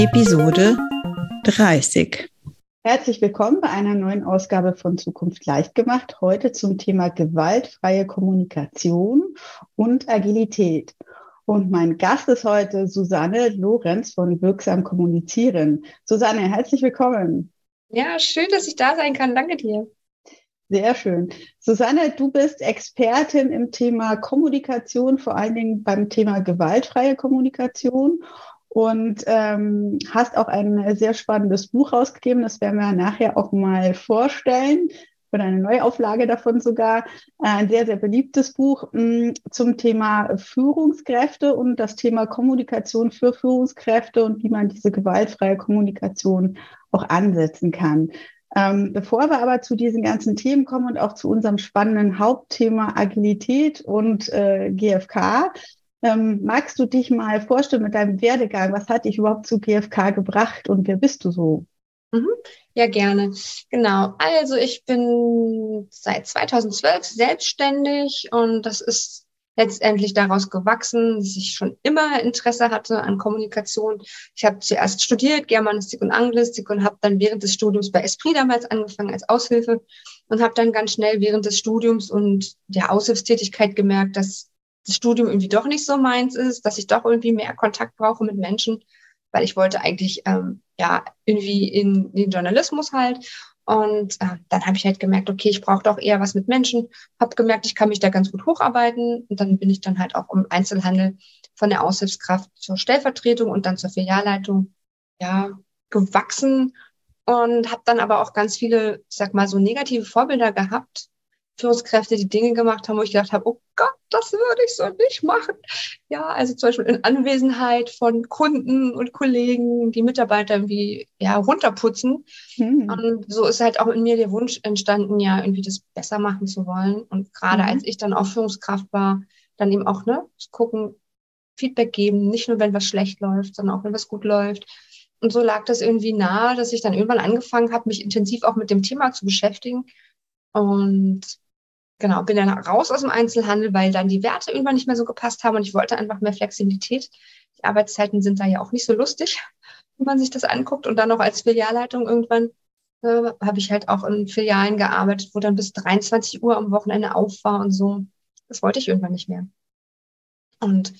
Episode 30. Herzlich willkommen bei einer neuen Ausgabe von Zukunft leicht gemacht. Heute zum Thema gewaltfreie Kommunikation und Agilität. Und mein Gast ist heute Susanne Lorenz von Wirksam Kommunizieren. Susanne, herzlich willkommen. Ja, schön, dass ich da sein kann. Danke dir. Sehr schön. Susanne, du bist Expertin im Thema Kommunikation, vor allen Dingen beim Thema gewaltfreie Kommunikation und ähm, hast auch ein sehr spannendes Buch rausgegeben. Das werden wir nachher auch mal vorstellen oder eine Neuauflage davon sogar. Ein sehr, sehr beliebtes Buch mh, mm, zum Thema Führungskräfte und das Thema Kommunikation für Führungskräfte und wie man diese gewaltfreie Kommunikation auch ansetzen kann. Ähm, bevor wir aber zu diesen ganzen Themen kommen und auch zu unserem spannenden Hauptthema Agilität und äh, GFK, ähm, magst du dich mal vorstellen mit deinem Werdegang? Was hat dich überhaupt zu GfK gebracht und wer bist du so? Mhm. Ja, gerne. Genau. Also ich bin seit 2012 selbstständig und das ist letztendlich daraus gewachsen, dass ich schon immer Interesse hatte an Kommunikation. Ich habe zuerst studiert Germanistik und Anglistik und habe dann während des Studiums bei Esprit damals angefangen als Aushilfe und habe dann ganz schnell während des Studiums und der Aushilfstätigkeit gemerkt, dass das Studium irgendwie doch nicht so meins ist, dass ich doch irgendwie mehr Kontakt brauche mit Menschen, weil ich wollte eigentlich ähm, ja irgendwie in den Journalismus halt. Und äh, dann habe ich halt gemerkt, okay, ich brauche doch eher was mit Menschen. Habe gemerkt, ich kann mich da ganz gut hocharbeiten. Und dann bin ich dann halt auch im Einzelhandel von der Aushilfskraft zur Stellvertretung und dann zur Filialleitung ja gewachsen und habe dann aber auch ganz viele, ich sag mal, so negative Vorbilder gehabt, Führungskräfte, die Dinge gemacht haben, wo ich gedacht habe, oh Gott, das würde ich so nicht machen. Ja, also zum Beispiel in Anwesenheit von Kunden und Kollegen, die Mitarbeiter irgendwie ja, runterputzen. Mhm. Und so ist halt auch in mir der Wunsch entstanden, ja, irgendwie das besser machen zu wollen. Und gerade mhm. als ich dann auch Führungskraft war, dann eben auch, ne, zu gucken, Feedback geben, nicht nur wenn was schlecht läuft, sondern auch wenn was gut läuft. Und so lag das irgendwie nahe, dass ich dann irgendwann angefangen habe, mich intensiv auch mit dem Thema zu beschäftigen. Und genau, bin dann raus aus dem Einzelhandel, weil dann die Werte irgendwann nicht mehr so gepasst haben und ich wollte einfach mehr Flexibilität. Die Arbeitszeiten sind da ja auch nicht so lustig, wenn man sich das anguckt. Und dann noch als Filialleitung irgendwann äh, habe ich halt auch in Filialen gearbeitet, wo dann bis 23 Uhr am Wochenende auf war und so. Das wollte ich irgendwann nicht mehr. Und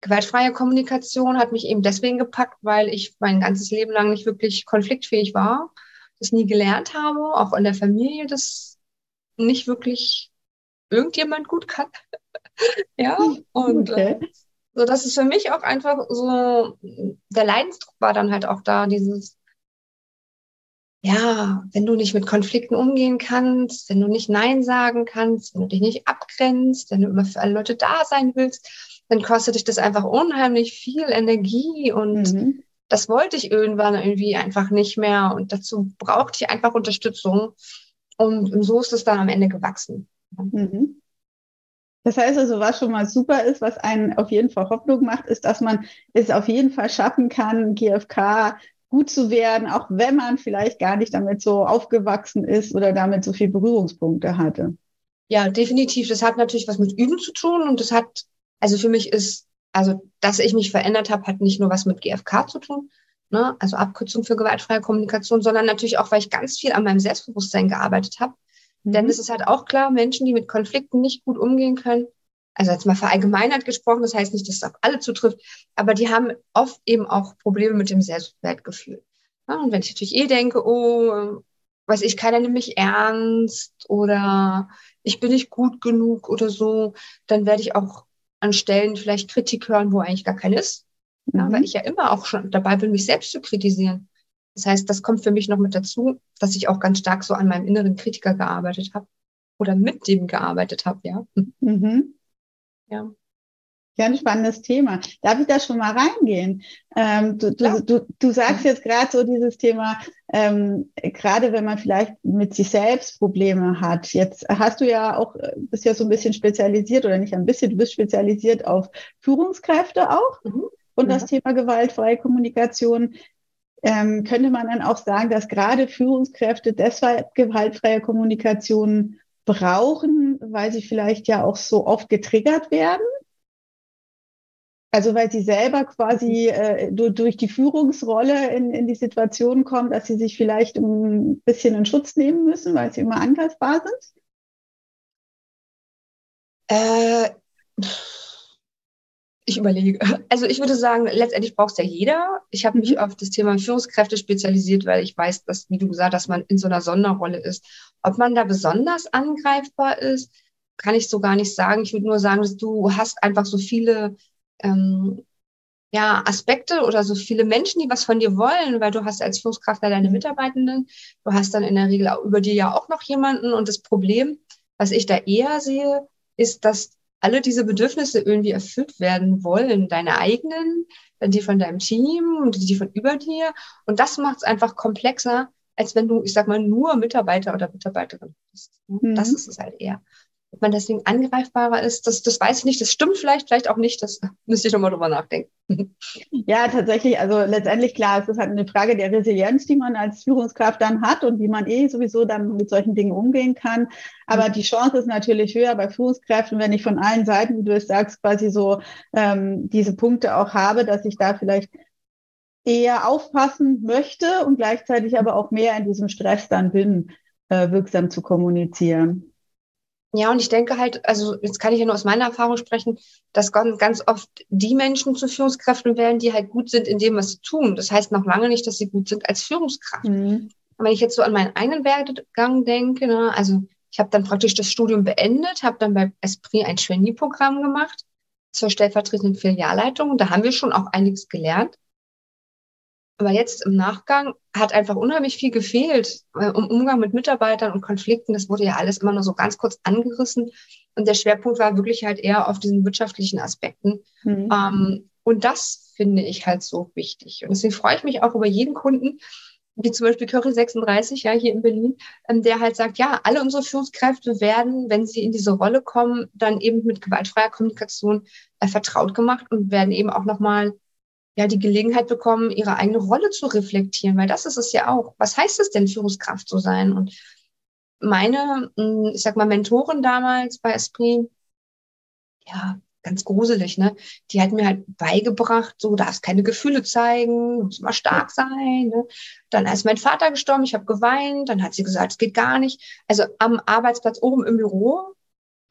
gewaltfreie Kommunikation hat mich eben deswegen gepackt, weil ich mein ganzes Leben lang nicht wirklich konfliktfähig war, das nie gelernt habe, auch in der Familie das nicht wirklich irgendjemand gut kann. ja, und okay. äh, so, das ist für mich auch einfach so, der Leidensdruck war dann halt auch da, dieses, ja, wenn du nicht mit Konflikten umgehen kannst, wenn du nicht Nein sagen kannst, wenn du dich nicht abgrenzt, wenn du immer für alle Leute da sein willst, dann kostet dich das einfach unheimlich viel Energie und mhm. das wollte ich irgendwann irgendwie einfach nicht mehr und dazu brauchte ich einfach Unterstützung und, und so ist es dann am Ende gewachsen. Mhm. Das heißt also, was schon mal super ist, was einen auf jeden Fall Hoffnung macht, ist, dass man es auf jeden Fall schaffen kann, GFK gut zu werden, auch wenn man vielleicht gar nicht damit so aufgewachsen ist oder damit so viele Berührungspunkte hatte. Ja, definitiv. Das hat natürlich was mit Üben zu tun und das hat, also für mich ist, also dass ich mich verändert habe, hat nicht nur was mit GFK zu tun, ne? also Abkürzung für gewaltfreie Kommunikation, sondern natürlich auch, weil ich ganz viel an meinem Selbstbewusstsein gearbeitet habe. Mhm. Denn es ist halt auch klar, Menschen, die mit Konflikten nicht gut umgehen können, also jetzt mal verallgemeinert gesprochen, das heißt nicht, dass es auf alle zutrifft, aber die haben oft eben auch Probleme mit dem Selbstwertgefühl. Ja, und wenn ich natürlich eh denke, oh, weiß ich, keiner nimmt mich ernst oder ich bin nicht gut genug oder so, dann werde ich auch an Stellen vielleicht Kritik hören, wo eigentlich gar keine ist. Ja, mhm. Weil ich ja immer auch schon dabei bin, mich selbst zu kritisieren. Das heißt, das kommt für mich noch mit dazu, dass ich auch ganz stark so an meinem inneren Kritiker gearbeitet habe oder mit dem gearbeitet habe, ja. Mhm. Ja. Ja, ein spannendes Thema. Darf ich da schon mal reingehen? Ähm, du, du, du, du sagst jetzt gerade so dieses Thema, ähm, gerade wenn man vielleicht mit sich selbst Probleme hat. Jetzt hast du ja auch, äh, bist ja so ein bisschen spezialisiert oder nicht ein bisschen, du bist spezialisiert auf Führungskräfte auch mhm. und ja. das Thema gewaltfreie Kommunikation. Ähm, könnte man dann auch sagen, dass gerade Führungskräfte deshalb gewaltfreie Kommunikation brauchen, weil sie vielleicht ja auch so oft getriggert werden? Also weil sie selber quasi äh, durch die Führungsrolle in, in die Situation kommen, dass sie sich vielleicht ein bisschen in Schutz nehmen müssen, weil sie immer angreifbar sind? Äh, ich überlege. Also ich würde sagen, letztendlich braucht es ja jeder. Ich habe mich mhm. auf das Thema Führungskräfte spezialisiert, weil ich weiß, dass, wie du gesagt hast, man in so einer Sonderrolle ist. Ob man da besonders angreifbar ist, kann ich so gar nicht sagen. Ich würde nur sagen, dass du hast einfach so viele ähm, ja, Aspekte oder so viele Menschen, die was von dir wollen, weil du hast als Führungskraft ja deine Mitarbeitenden, du hast dann in der Regel auch über dir ja auch noch jemanden und das Problem, was ich da eher sehe, ist, dass alle diese Bedürfnisse irgendwie erfüllt werden wollen. Deine eigenen, dann die von deinem Team und die von über dir. Und das macht es einfach komplexer, als wenn du, ich sag mal, nur Mitarbeiter oder Mitarbeiterin bist. Mhm. Das ist es halt eher. Ob man deswegen angreifbarer ist, das, das weiß ich nicht. Das stimmt vielleicht, vielleicht auch nicht. Das müsste ich nochmal drüber nachdenken. Ja, tatsächlich. Also letztendlich klar, es ist halt eine Frage der Resilienz, die man als Führungskraft dann hat und wie man eh sowieso dann mit solchen Dingen umgehen kann. Aber mhm. die Chance ist natürlich höher bei Führungskräften, wenn ich von allen Seiten, wie du es sagst, quasi so ähm, diese Punkte auch habe, dass ich da vielleicht eher aufpassen möchte und gleichzeitig aber auch mehr in diesem Stress dann bin, äh, wirksam zu kommunizieren. Ja, und ich denke halt, also jetzt kann ich ja nur aus meiner Erfahrung sprechen, dass ganz oft die Menschen zu Führungskräften werden, die halt gut sind in dem, was sie tun. Das heißt noch lange nicht, dass sie gut sind als Führungskraft. Mhm. Und wenn ich jetzt so an meinen eigenen Werdegang denke, ne, also ich habe dann praktisch das Studium beendet, habe dann bei Esprit ein Trainee-Programm gemacht zur stellvertretenden Filialleitung. Da haben wir schon auch einiges gelernt. Aber jetzt im Nachgang hat einfach unheimlich viel gefehlt äh, um Umgang mit Mitarbeitern und Konflikten. Das wurde ja alles immer nur so ganz kurz angerissen. Und der Schwerpunkt war wirklich halt eher auf diesen wirtschaftlichen Aspekten. Mhm. Ähm, und das finde ich halt so wichtig. Und deswegen freue ich mich auch über jeden Kunden, wie zum Beispiel Curry 36, ja, hier in Berlin, ähm, der halt sagt, ja, alle unsere Führungskräfte werden, wenn sie in diese Rolle kommen, dann eben mit gewaltfreier Kommunikation äh, vertraut gemacht und werden eben auch nochmal ja die Gelegenheit bekommen, ihre eigene Rolle zu reflektieren, weil das ist es ja auch. Was heißt es denn, Führungskraft zu sein? Und meine, hm, ich sag mal, Mentorin damals bei Esprit, ja, ganz gruselig, ne? Die hat mir halt beigebracht, so darfst keine Gefühle zeigen, muss immer stark sein. Ne? Dann ist mein Vater gestorben, ich habe geweint, dann hat sie gesagt, es geht gar nicht. Also am Arbeitsplatz oben im Büro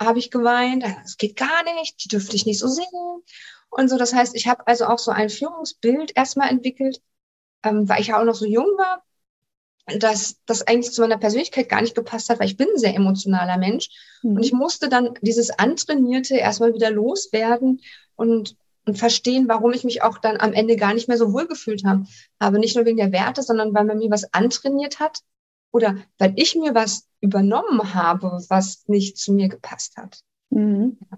habe ich geweint, es geht gar nicht, die dürfte ich nicht so sehen und so. Das heißt, ich habe also auch so ein Führungsbild erstmal entwickelt, ähm, weil ich ja auch noch so jung war, dass das eigentlich zu meiner Persönlichkeit gar nicht gepasst hat, weil ich bin ein sehr emotionaler Mensch. Mhm. Und ich musste dann dieses Antrainierte erstmal wieder loswerden und, und verstehen, warum ich mich auch dann am Ende gar nicht mehr so wohl gefühlt habe. Aber nicht nur wegen der Werte, sondern weil man mir was antrainiert hat oder weil ich mir was übernommen habe, was nicht zu mir gepasst hat. Mhm. Ja.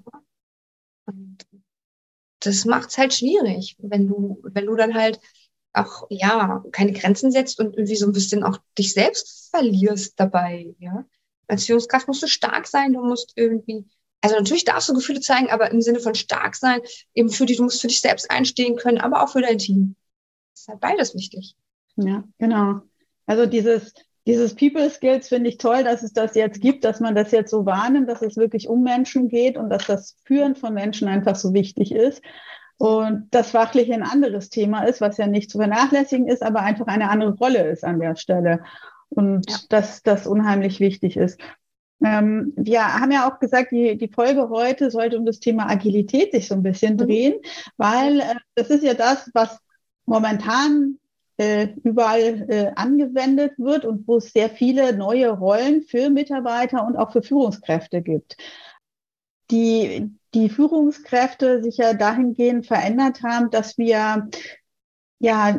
Und das macht es halt schwierig, wenn du, wenn du dann halt auch, ja, keine Grenzen setzt und irgendwie so ein bisschen auch dich selbst verlierst dabei, ja. Als Führungskraft musst du stark sein, du musst irgendwie, also natürlich darfst du Gefühle zeigen, aber im Sinne von stark sein, eben für dich, du musst für dich selbst einstehen können, aber auch für dein Team. Das ist halt beides wichtig. Ja, genau. Also dieses, dieses People Skills finde ich toll, dass es das jetzt gibt, dass man das jetzt so wahrnimmt, dass es wirklich um Menschen geht und dass das Führen von Menschen einfach so wichtig ist. Und das fachliche ein anderes Thema ist, was ja nicht zu vernachlässigen ist, aber einfach eine andere Rolle ist an der Stelle. Und ja. dass das unheimlich wichtig ist. Ähm, wir haben ja auch gesagt, die, die Folge heute sollte um das Thema Agilität sich so ein bisschen mhm. drehen, weil äh, das ist ja das, was momentan äh, überall äh, angewendet wird und wo es sehr viele neue Rollen für Mitarbeiter und auch für Führungskräfte gibt. Die, die Führungskräfte sich ja dahingehend verändert haben, dass wir ja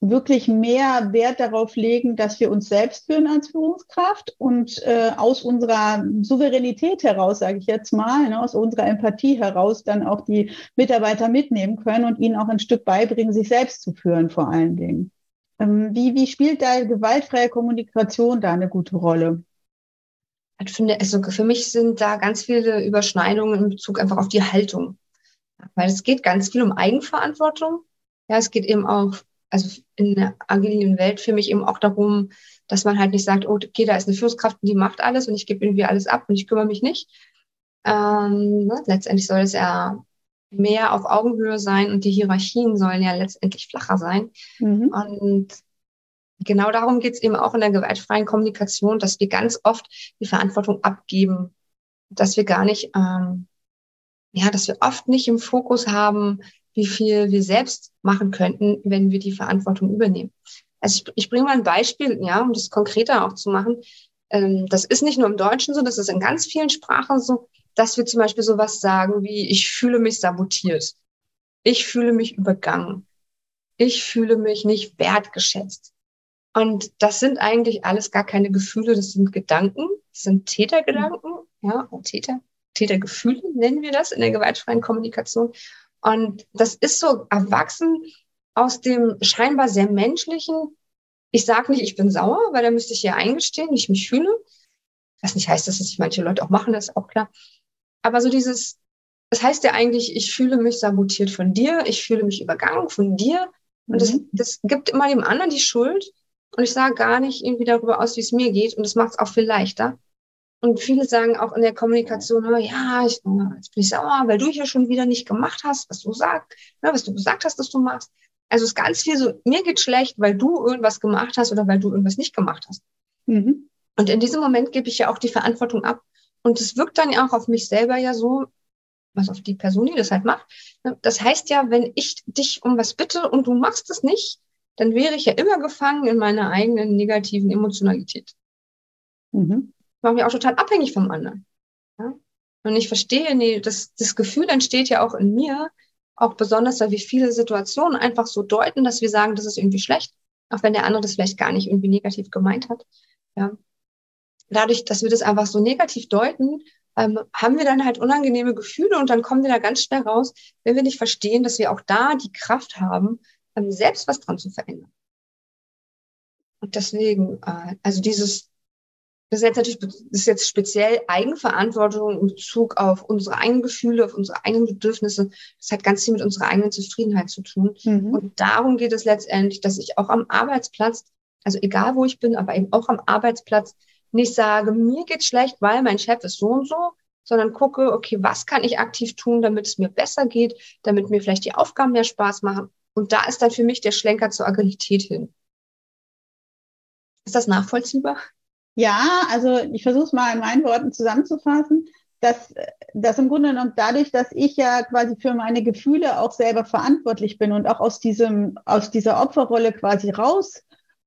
wirklich mehr Wert darauf legen, dass wir uns selbst führen als Führungskraft und äh, aus unserer Souveränität heraus, sage ich jetzt mal, ne, aus unserer Empathie heraus dann auch die Mitarbeiter mitnehmen können und ihnen auch ein Stück beibringen, sich selbst zu führen vor allen Dingen. Ähm, wie, wie spielt da gewaltfreie Kommunikation da eine gute Rolle? Ich finde, also für mich sind da ganz viele Überschneidungen in Bezug einfach auf die Haltung. Weil es geht ganz viel um Eigenverantwortung. Ja, es geht eben auch also in der agilen Welt für mich eben auch darum, dass man halt nicht sagt, oh, okay, da ist eine Führungskraft und die macht alles und ich gebe irgendwie alles ab und ich kümmere mich nicht. Ähm, ne? Letztendlich soll es ja mehr auf Augenhöhe sein und die Hierarchien sollen ja letztendlich flacher sein. Mhm. Und genau darum geht es eben auch in der gewaltfreien Kommunikation, dass wir ganz oft die Verantwortung abgeben, dass wir gar nicht, ähm, ja, dass wir oft nicht im Fokus haben, wie viel wir selbst machen könnten, wenn wir die Verantwortung übernehmen. Also ich, ich bringe mal ein Beispiel, ja, um das konkreter auch zu machen. Ähm, das ist nicht nur im Deutschen so, das ist in ganz vielen Sprachen so, dass wir zum Beispiel sowas sagen wie, ich fühle mich sabotiert. Ich fühle mich übergangen. Ich fühle mich nicht wertgeschätzt. Und das sind eigentlich alles gar keine Gefühle, das sind Gedanken, das sind Tätergedanken, ja, Täter, Tätergefühle nennen wir das in der gewaltfreien Kommunikation. Und das ist so erwachsen aus dem scheinbar sehr menschlichen. Ich sage nicht, ich bin sauer, weil da müsste ich ja eingestehen, wie ich mich fühle. Was nicht heißt, dass es manche Leute auch machen, das ist auch klar. Aber so dieses, das heißt ja eigentlich, ich fühle mich sabotiert von dir, ich fühle mich übergangen von dir. Und das, mhm. das gibt immer dem anderen die Schuld. Und ich sage gar nicht irgendwie darüber aus, wie es mir geht. Und das macht es auch viel leichter. Und viele sagen auch in der Kommunikation, ja, ich, jetzt bin ich sauer, weil du hier schon wieder nicht gemacht hast, was du sagst, ne, was du gesagt hast, dass du machst. Also es ist ganz viel so, mir geht schlecht, weil du irgendwas gemacht hast oder weil du irgendwas nicht gemacht hast. Mhm. Und in diesem Moment gebe ich ja auch die Verantwortung ab. Und es wirkt dann ja auch auf mich selber ja so, was auf die Person, die das halt macht. Ne, das heißt ja, wenn ich dich um was bitte und du machst es nicht, dann wäre ich ja immer gefangen in meiner eigenen negativen Emotionalität. Mhm mache mich auch total abhängig vom anderen. Ja? Und ich verstehe, nee, das, das Gefühl entsteht ja auch in mir, auch besonders, weil wir viele Situationen einfach so deuten, dass wir sagen, das ist irgendwie schlecht, auch wenn der andere das vielleicht gar nicht irgendwie negativ gemeint hat. Ja. Dadurch, dass wir das einfach so negativ deuten, ähm, haben wir dann halt unangenehme Gefühle und dann kommen wir da ganz schnell raus, wenn wir nicht verstehen, dass wir auch da die Kraft haben, ähm, selbst was dran zu verändern. Und deswegen, äh, also dieses, das ist jetzt natürlich, das ist jetzt speziell Eigenverantwortung in Bezug auf unsere eigenen Gefühle, auf unsere eigenen Bedürfnisse. Das hat ganz viel mit unserer eigenen Zufriedenheit zu tun. Mhm. Und darum geht es letztendlich, dass ich auch am Arbeitsplatz, also egal wo ich bin, aber eben auch am Arbeitsplatz nicht sage, mir geht's schlecht, weil mein Chef ist so und so, sondern gucke, okay, was kann ich aktiv tun, damit es mir besser geht, damit mir vielleicht die Aufgaben mehr Spaß machen. Und da ist dann für mich der Schlenker zur Agilität hin. Ist das nachvollziehbar? Ja, also ich versuche es mal in meinen Worten zusammenzufassen, dass, dass im Grunde genommen dadurch, dass ich ja quasi für meine Gefühle auch selber verantwortlich bin und auch aus diesem, aus dieser Opferrolle quasi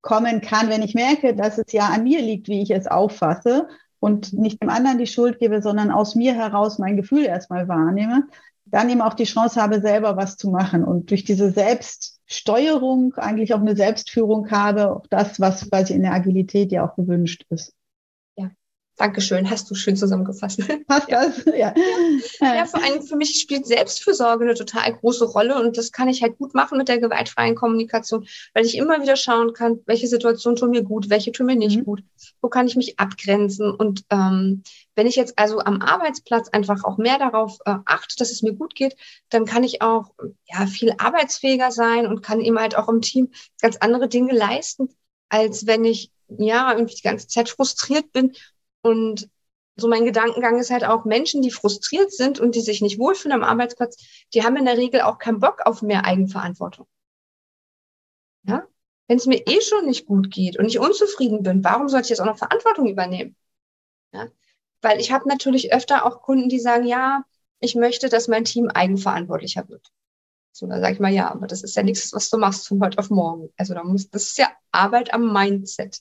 rauskommen kann, wenn ich merke, dass es ja an mir liegt, wie ich es auffasse und nicht dem anderen die Schuld gebe, sondern aus mir heraus mein Gefühl erstmal wahrnehme, dann eben auch die Chance habe, selber was zu machen. Und durch diese Selbststeuerung eigentlich auch eine Selbstführung habe, auch das, was quasi in der Agilität ja auch gewünscht ist. Dankeschön, hast du schön zusammengefasst. Passt das? Ja. ja, vor allem für mich spielt Selbstfürsorge eine total große Rolle und das kann ich halt gut machen mit der gewaltfreien Kommunikation, weil ich immer wieder schauen kann, welche Situation tun mir gut, welche tun mir nicht mhm. gut, wo kann ich mich abgrenzen und ähm, wenn ich jetzt also am Arbeitsplatz einfach auch mehr darauf äh, achte, dass es mir gut geht, dann kann ich auch ja viel arbeitsfähiger sein und kann eben halt auch im Team ganz andere Dinge leisten, als wenn ich ja irgendwie die ganze Zeit frustriert bin und so mein Gedankengang ist halt auch, Menschen, die frustriert sind und die sich nicht wohlfühlen am Arbeitsplatz, die haben in der Regel auch keinen Bock auf mehr Eigenverantwortung. Ja? Wenn es mir eh schon nicht gut geht und ich unzufrieden bin, warum sollte ich jetzt auch noch Verantwortung übernehmen? Ja? Weil ich habe natürlich öfter auch Kunden, die sagen, ja, ich möchte, dass mein Team eigenverantwortlicher wird. So, dann sage ich mal, ja, aber das ist ja nichts, was du machst von heute auf morgen. Also da muss, das ist ja Arbeit am Mindset.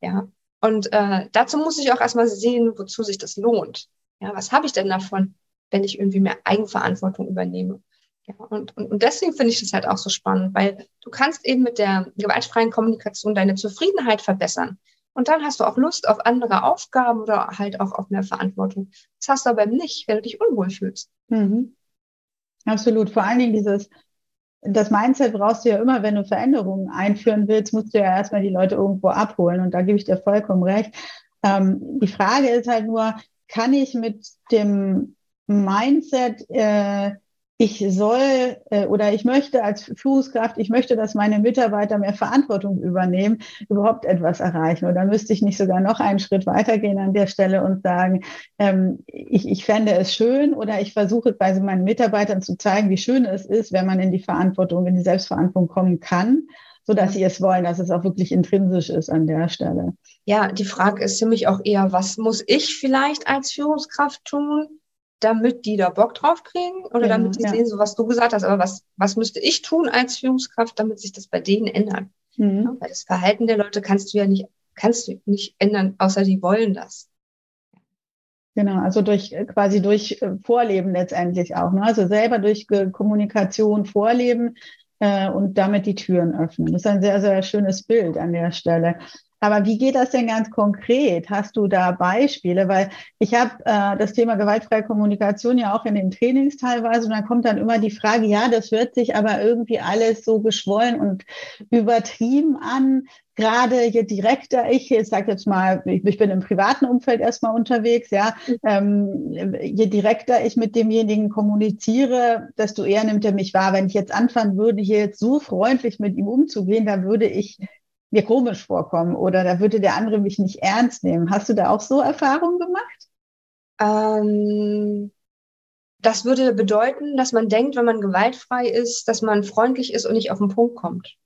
Ja. Und äh, dazu muss ich auch erstmal sehen, wozu sich das lohnt. Ja, was habe ich denn davon, wenn ich irgendwie mehr Eigenverantwortung übernehme? Ja, und, und, und deswegen finde ich das halt auch so spannend, weil du kannst eben mit der gewaltfreien Kommunikation deine Zufriedenheit verbessern. Und dann hast du auch Lust auf andere Aufgaben oder halt auch auf mehr Verantwortung. Das hast du aber nicht, wenn du dich unwohl fühlst. Mhm. Absolut. Vor allen Dingen dieses, das Mindset brauchst du ja immer, wenn du Veränderungen einführen willst, musst du ja erstmal die Leute irgendwo abholen. Und da gebe ich dir vollkommen recht. Ähm, die Frage ist halt nur, kann ich mit dem Mindset äh, ich soll äh, oder ich möchte als Führungskraft, ich möchte, dass meine Mitarbeiter mehr Verantwortung übernehmen, überhaupt etwas erreichen. Oder müsste ich nicht sogar noch einen Schritt weitergehen an der Stelle und sagen, ähm, ich, ich fände es schön oder ich versuche bei meinen Mitarbeitern zu zeigen, wie schön es ist, wenn man in die Verantwortung, in die Selbstverantwortung kommen kann, so dass sie es wollen, dass es auch wirklich intrinsisch ist an der Stelle. Ja, die Frage ist für mich auch eher, was muss ich vielleicht als Führungskraft tun? Damit die da Bock drauf kriegen oder genau, damit die ja. sehen, so was du gesagt hast, aber was, was müsste ich tun als Führungskraft, damit sich das bei denen ändert? Mhm. Ja, weil das Verhalten der Leute kannst du ja nicht, kannst du nicht ändern, außer die wollen das. Genau, also durch quasi durch äh, Vorleben letztendlich auch. Ne? Also selber durch Kommunikation vorleben äh, und damit die Türen öffnen. Das ist ein sehr, sehr schönes Bild an der Stelle. Aber wie geht das denn ganz konkret? Hast du da Beispiele? Weil ich habe äh, das Thema gewaltfreie Kommunikation ja auch in den Trainings teilweise und dann kommt dann immer die Frage, ja, das hört sich aber irgendwie alles so geschwollen und übertrieben an. Gerade je direkter ich, ich sage jetzt mal, ich, bin im privaten Umfeld erstmal unterwegs, ja, ähm, je direkter ich mit demjenigen kommuniziere, desto eher nimmt er mich wahr. Wenn ich jetzt anfangen würde, hier jetzt so freundlich mit ihm umzugehen, dann würde ich mir komisch vorkommen oder da würde der andere mich nicht ernst nehmen. Hast du da auch so Erfahrungen gemacht? Ähm, das würde bedeuten, dass man denkt, wenn man gewaltfrei ist, dass man freundlich ist und nicht auf den Punkt kommt.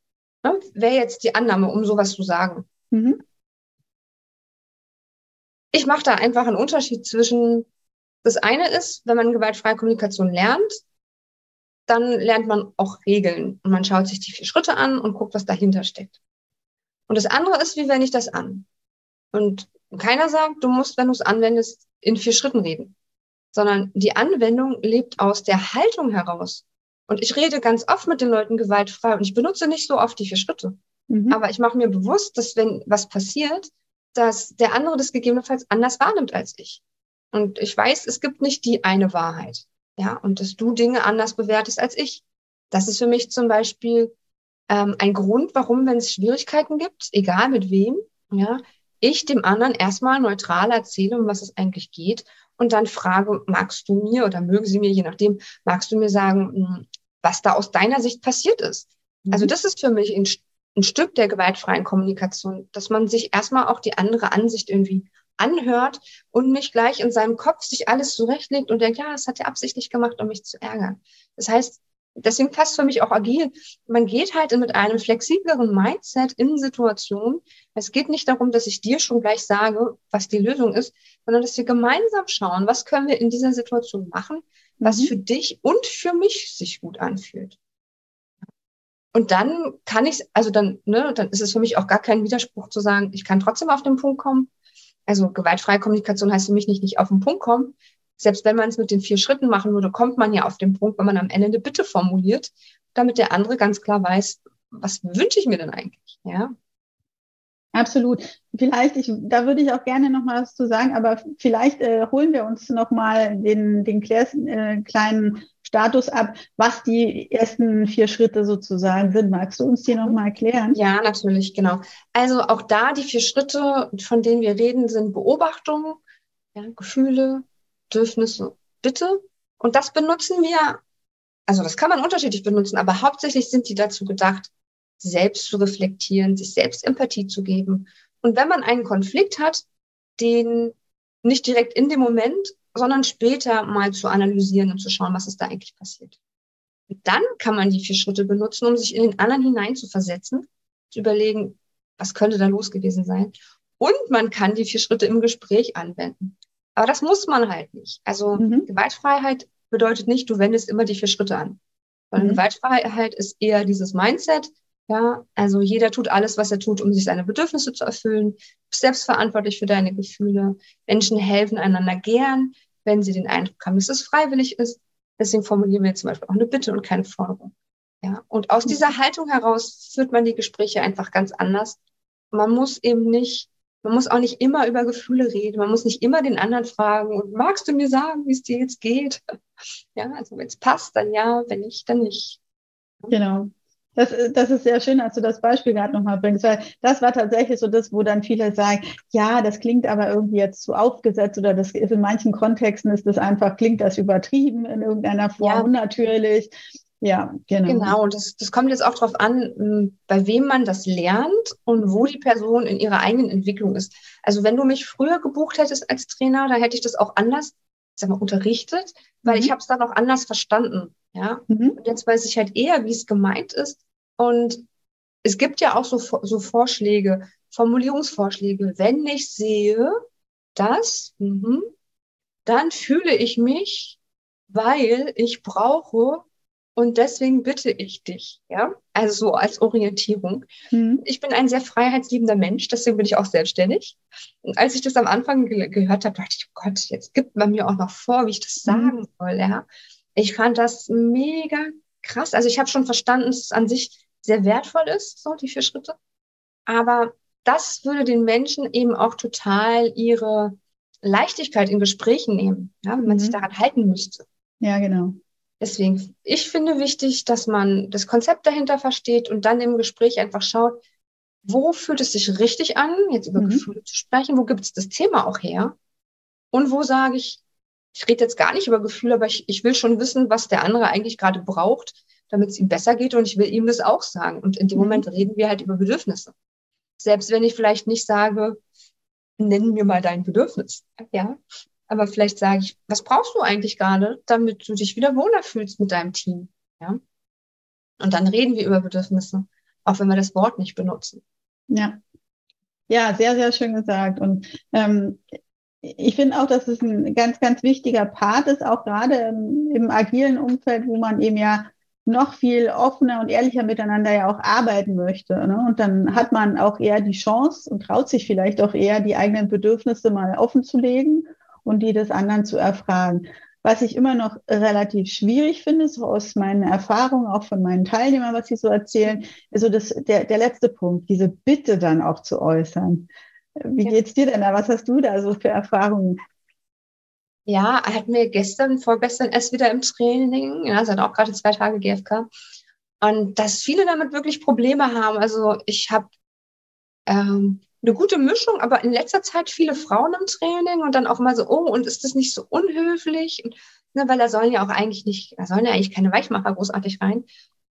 Ne? Wäre jetzt die Annahme, um sowas zu sagen. Mhm. Ich mache da einfach einen Unterschied zwischen, das eine ist, wenn man gewaltfreie Kommunikation lernt, dann lernt man auch Regeln und man schaut sich die vier Schritte an und guckt, was dahinter steckt. Und das andere ist, wie wende ich das an? Und keiner sagt, du musst, wenn du es anwendest, in vier Schritten reden, sondern die Anwendung lebt aus der Haltung heraus. Und ich rede ganz oft mit den Leuten gewaltfrei und ich benutze nicht so oft die vier Schritte. Mhm. Aber ich mache mir bewusst, dass wenn was passiert, dass der andere das gegebenenfalls anders wahrnimmt als ich. Und ich weiß, es gibt nicht die eine Wahrheit. Ja, und dass du Dinge anders bewertest als ich. Das ist für mich zum Beispiel ähm, ein Grund, warum, wenn es Schwierigkeiten gibt, egal mit wem, ja, ich dem anderen erstmal neutral erzähle, um was es eigentlich geht und dann frage, magst du mir oder mögen sie mir, je nachdem, magst du mir sagen, hm, was da aus deiner Sicht passiert ist? Mhm. Also das ist für mich ein, ein Stück der gewaltfreien Kommunikation, dass man sich erstmal auch die andere Ansicht irgendwie anhört und nicht gleich in seinem Kopf sich alles zurechtlegt und denkt, ja, das hat er absichtlich gemacht, um mich zu ärgern. Das heißt, deswegen passt für mich auch agil. Man geht halt mit einem flexibleren Mindset in Situationen. Es geht nicht darum, dass ich dir schon gleich sage, was die Lösung ist, sondern dass wir gemeinsam schauen, was können wir in dieser Situation machen, was mhm. für dich und für mich sich gut anfühlt. Und dann kann ich, also dann, ne, dann ist es für mich auch gar kein Widerspruch zu sagen, ich kann trotzdem auf den Punkt kommen. Also gewaltfreie Kommunikation heißt für mich nicht, nicht auf den Punkt kommen, selbst wenn man es mit den vier Schritten machen würde, kommt man ja auf den Punkt, wenn man am Ende eine Bitte formuliert, damit der andere ganz klar weiß, was wünsche ich mir denn eigentlich, ja? Absolut. Vielleicht, ich, da würde ich auch gerne noch mal was zu sagen, aber vielleicht äh, holen wir uns noch mal den, den äh, kleinen Status ab, was die ersten vier Schritte sozusagen sind. Magst du uns die noch mal erklären? Ja, natürlich, genau. Also auch da die vier Schritte, von denen wir reden, sind Beobachtung, ja, Gefühle, Bedürfnisse, bitte. Und das benutzen wir, also das kann man unterschiedlich benutzen, aber hauptsächlich sind die dazu gedacht, selbst zu reflektieren, sich selbst Empathie zu geben. Und wenn man einen Konflikt hat, den nicht direkt in dem Moment, sondern später mal zu analysieren und zu schauen, was ist da eigentlich passiert. Und dann kann man die vier Schritte benutzen, um sich in den anderen hineinzuversetzen, zu überlegen, was könnte da los gewesen sein. Und man kann die vier Schritte im Gespräch anwenden. Aber das muss man halt nicht. Also mhm. Gewaltfreiheit bedeutet nicht, du wendest immer die vier Schritte an. Sondern mhm. Gewaltfreiheit ist eher dieses Mindset, ja, also jeder tut alles, was er tut, um sich seine Bedürfnisse zu erfüllen. Du bist selbstverantwortlich für deine Gefühle. Menschen helfen einander gern, wenn sie den Eindruck haben, dass es freiwillig ist. Deswegen formulieren wir zum Beispiel auch eine Bitte und keine Forderung. Ja, und aus dieser Haltung heraus führt man die Gespräche einfach ganz anders. Man muss eben nicht, man muss auch nicht immer über Gefühle reden. Man muss nicht immer den anderen fragen und magst du mir sagen, wie es dir jetzt geht? Ja, also wenn es passt, dann ja, wenn nicht, dann nicht. Genau. Das, das ist sehr schön, dass du das Beispiel gerade nochmal bringst, weil das war tatsächlich so das, wo dann viele sagen, ja, das klingt aber irgendwie jetzt zu aufgesetzt oder das ist in manchen Kontexten ist das einfach, klingt das übertrieben in irgendeiner Form, ja. unnatürlich. Ja, genau. Genau, und das, das kommt jetzt auch darauf an, bei wem man das lernt und wo die Person in ihrer eigenen Entwicklung ist. Also wenn du mich früher gebucht hättest als Trainer, dann hätte ich das auch anders sag mal, unterrichtet, weil mhm. ich habe es dann auch anders verstanden. Ja, mhm. und jetzt weiß ich halt eher, wie es gemeint ist. Und es gibt ja auch so, so Vorschläge, Formulierungsvorschläge. Wenn ich sehe, dass, mh, dann fühle ich mich, weil ich brauche und deswegen bitte ich dich, ja, also so als Orientierung. Mhm. Ich bin ein sehr freiheitsliebender Mensch, deswegen bin ich auch selbstständig. Und als ich das am Anfang ge gehört habe, dachte ich, oh Gott, jetzt gibt man mir auch noch vor, wie ich das mhm. sagen soll, ja. Ich fand das mega krass. Also ich habe schon verstanden, dass es an sich sehr wertvoll ist, so die vier Schritte. Aber das würde den Menschen eben auch total ihre Leichtigkeit in Gesprächen nehmen, ja, wenn man mhm. sich daran halten müsste. Ja, genau. Deswegen, ich finde wichtig, dass man das Konzept dahinter versteht und dann im Gespräch einfach schaut, wo fühlt es sich richtig an, jetzt über mhm. Gefühle zu sprechen, wo gibt es das Thema auch her und wo sage ich, ich rede jetzt gar nicht über Gefühle, aber ich, ich will schon wissen, was der andere eigentlich gerade braucht, damit es ihm besser geht und ich will ihm das auch sagen. Und in dem mhm. Moment reden wir halt über Bedürfnisse. Selbst wenn ich vielleicht nicht sage, nenn mir mal dein Bedürfnis. Ja, aber vielleicht sage ich, was brauchst du eigentlich gerade, damit du dich wieder wohler fühlst mit deinem Team? Ja. Und dann reden wir über Bedürfnisse, auch wenn wir das Wort nicht benutzen. Ja. Ja, sehr, sehr schön gesagt. Und ähm, ich finde auch, dass es ein ganz, ganz wichtiger Part ist, auch gerade im, im agilen Umfeld, wo man eben ja noch viel offener und ehrlicher miteinander ja auch arbeiten möchte. Ne? Und dann hat man auch eher die Chance und traut sich vielleicht auch eher, die eigenen Bedürfnisse mal offen zu legen und die des anderen zu erfragen. Was ich immer noch relativ schwierig finde, so aus meinen Erfahrungen, auch von meinen Teilnehmern, was sie so erzählen, ist so das, der, der letzte Punkt, diese Bitte dann auch zu äußern. Wie ja. geht's dir denn da? Was hast du da so für Erfahrungen? Ja, er hat mir gestern, vorgestern erst wieder im Training, ja, seit auch gerade zwei Tage GFK, und dass viele damit wirklich Probleme haben. Also ich habe ähm, eine gute Mischung, aber in letzter Zeit viele Frauen im Training und dann auch mal so, oh, und ist das nicht so unhöflich? Und, ne, weil da sollen ja auch eigentlich nicht, da sollen ja eigentlich keine Weichmacher großartig rein.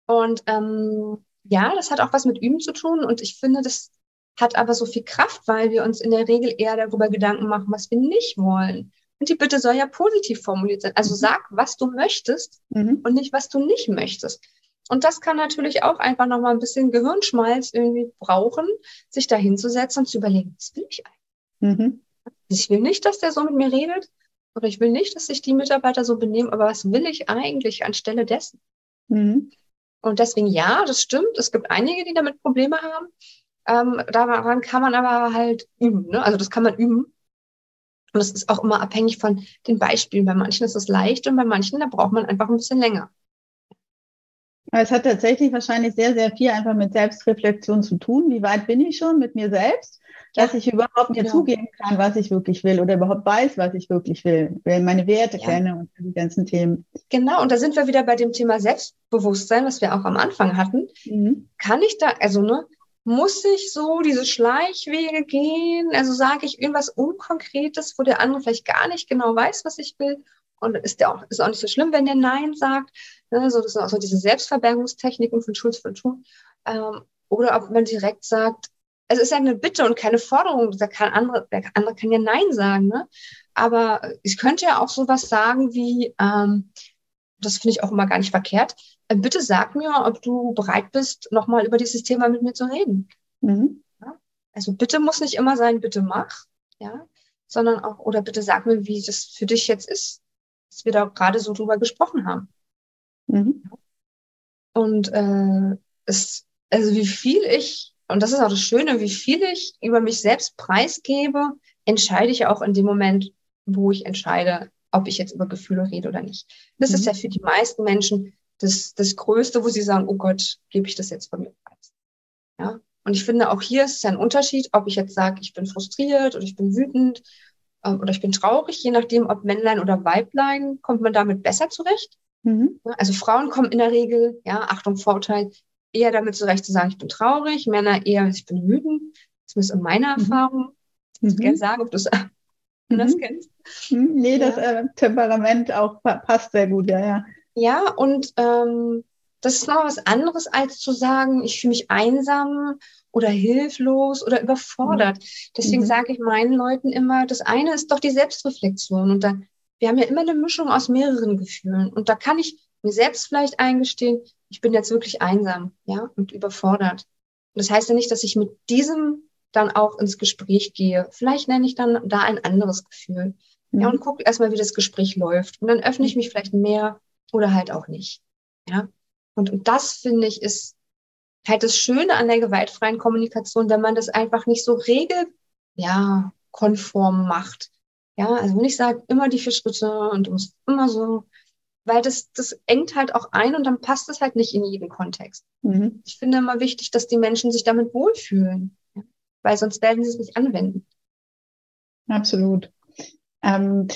Und ähm, ja, das hat auch was mit Üben zu tun und ich finde, das hat aber so viel Kraft, weil wir uns in der Regel eher darüber Gedanken machen, was wir nicht wollen. Und die Bitte soll ja positiv formuliert sein. Also mhm. sag, was du möchtest mhm. und nicht, was du nicht möchtest. Und das kann natürlich auch einfach nochmal ein bisschen Gehirnschmalz irgendwie brauchen, sich da hinzusetzen und zu überlegen, was will ich eigentlich? Mhm. Ich will nicht, dass der so mit mir redet oder ich will nicht, dass sich die Mitarbeiter so benehmen, aber was will ich eigentlich anstelle dessen? Mhm. Und deswegen, ja, das stimmt. Es gibt einige, die damit Probleme haben. Ähm, daran kann man aber halt üben. Ne? Also das kann man üben. Und das ist auch immer abhängig von den Beispielen. Bei manchen ist es leicht und bei manchen, da braucht man einfach ein bisschen länger. Es hat tatsächlich wahrscheinlich sehr, sehr viel einfach mit Selbstreflexion zu tun. Wie weit bin ich schon mit mir selbst, dass ja. ich überhaupt mir genau. zugeben kann, was ich wirklich will oder überhaupt weiß, was ich wirklich will, meine Werte ja. kenne und die ganzen Themen. Genau, und da sind wir wieder bei dem Thema Selbstbewusstsein, was wir auch am Anfang hatten. Mhm. Kann ich da, also ne, muss ich so diese Schleichwege gehen? Also sage ich irgendwas Unkonkretes, wo der andere vielleicht gar nicht genau weiß, was ich will? Und ist der auch, ist auch nicht so schlimm, wenn der Nein sagt. Ne? So, das sind auch so diese Selbstverbergungstechniken von Schulz von Thun. Ähm, oder ob man direkt sagt, es ist ja eine Bitte und keine Forderung. Der, kann andere, der andere kann ja Nein sagen. Ne? Aber ich könnte ja auch sowas sagen wie, ähm, das finde ich auch immer gar nicht verkehrt, äh, bitte sag mir, ob du bereit bist, nochmal über dieses Thema mit mir zu reden. Mhm. Ja? Also bitte muss nicht immer sein, bitte mach. Ja? sondern auch, oder bitte sag mir, wie das für dich jetzt ist, dass wir da gerade so drüber gesprochen haben. Mhm. Und äh, es, also wie viel ich, und das ist auch das Schöne, wie viel ich über mich selbst preisgebe, entscheide ich auch in dem Moment, wo ich entscheide, ob ich jetzt über Gefühle rede oder nicht. Das mhm. ist ja für die meisten Menschen das, das Größte, wo sie sagen, oh Gott, gebe ich das jetzt von mir preis. Ja. Und ich finde, auch hier ist es ja ein Unterschied, ob ich jetzt sage, ich bin frustriert oder ich bin wütend oder ich bin traurig, je nachdem, ob Männlein oder Weiblein, kommt man damit besser zurecht. Mhm. Also Frauen kommen in der Regel, ja, Achtung, Vorurteil, eher damit zurecht zu sagen, ich bin traurig, Männer eher, ich bin wütend. Zumindest in meiner mhm. Erfahrung. Ich würde mhm. gerne sagen, ob du es anders mhm. kennst. Mhm. Nee, das äh, Temperament auch passt sehr gut, ja, ja. Ja, und ähm, das ist noch was anderes, als zu sagen, ich fühle mich einsam oder hilflos oder überfordert. Mhm. Deswegen mhm. sage ich meinen Leuten immer, das eine ist doch die Selbstreflexion. Und dann, wir haben ja immer eine Mischung aus mehreren Gefühlen. Und da kann ich mir selbst vielleicht eingestehen, ich bin jetzt wirklich einsam, ja, und überfordert. Und das heißt ja nicht, dass ich mit diesem dann auch ins Gespräch gehe. Vielleicht nenne ich dann da ein anderes Gefühl. Mhm. Ja, und gucke erstmal, wie das Gespräch läuft. Und dann öffne ich mich vielleicht mehr oder halt auch nicht. Ja. Und, und das finde ich ist halt das Schöne an der gewaltfreien Kommunikation, wenn man das einfach nicht so regel, ja, konform macht. Ja, also wenn ich sage, immer die vier Schritte und du musst immer so, weil das, das engt halt auch ein und dann passt es halt nicht in jeden Kontext. Mhm. Ich finde immer wichtig, dass die Menschen sich damit wohlfühlen, ja? weil sonst werden sie es nicht anwenden. Absolut. Ähm,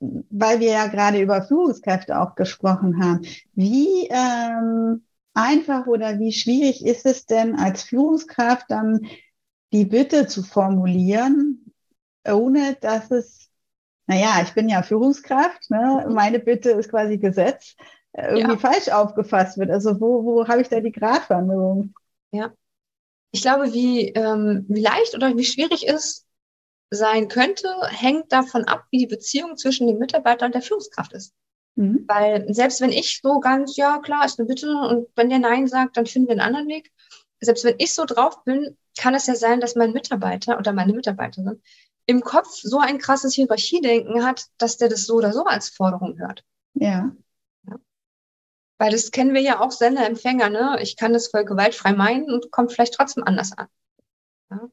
weil wir ja gerade über Führungskräfte auch gesprochen haben. Wie ähm, einfach oder wie schwierig ist es denn als Führungskraft dann die Bitte zu formulieren, ohne dass es, naja, ich bin ja Führungskraft, ne? meine Bitte ist quasi Gesetz, äh, irgendwie ja. falsch aufgefasst wird. Also wo, wo habe ich da die Gratwanderung? Ja. Ich glaube, wie, ähm, wie leicht oder wie schwierig es sein könnte, hängt davon ab, wie die Beziehung zwischen dem Mitarbeiter und der Führungskraft ist. Mhm. Weil selbst wenn ich so ganz, ja klar, ist eine Bitte und wenn der Nein sagt, dann finden wir einen anderen Weg. Selbst wenn ich so drauf bin, kann es ja sein, dass mein Mitarbeiter oder meine Mitarbeiterin im Kopf so ein krasses Hierarchiedenken hat, dass der das so oder so als Forderung hört. Ja. ja. Weil das kennen wir ja auch Sender, Empfänger, ne? Ich kann das voll gewaltfrei meinen und kommt vielleicht trotzdem anders an. Ja.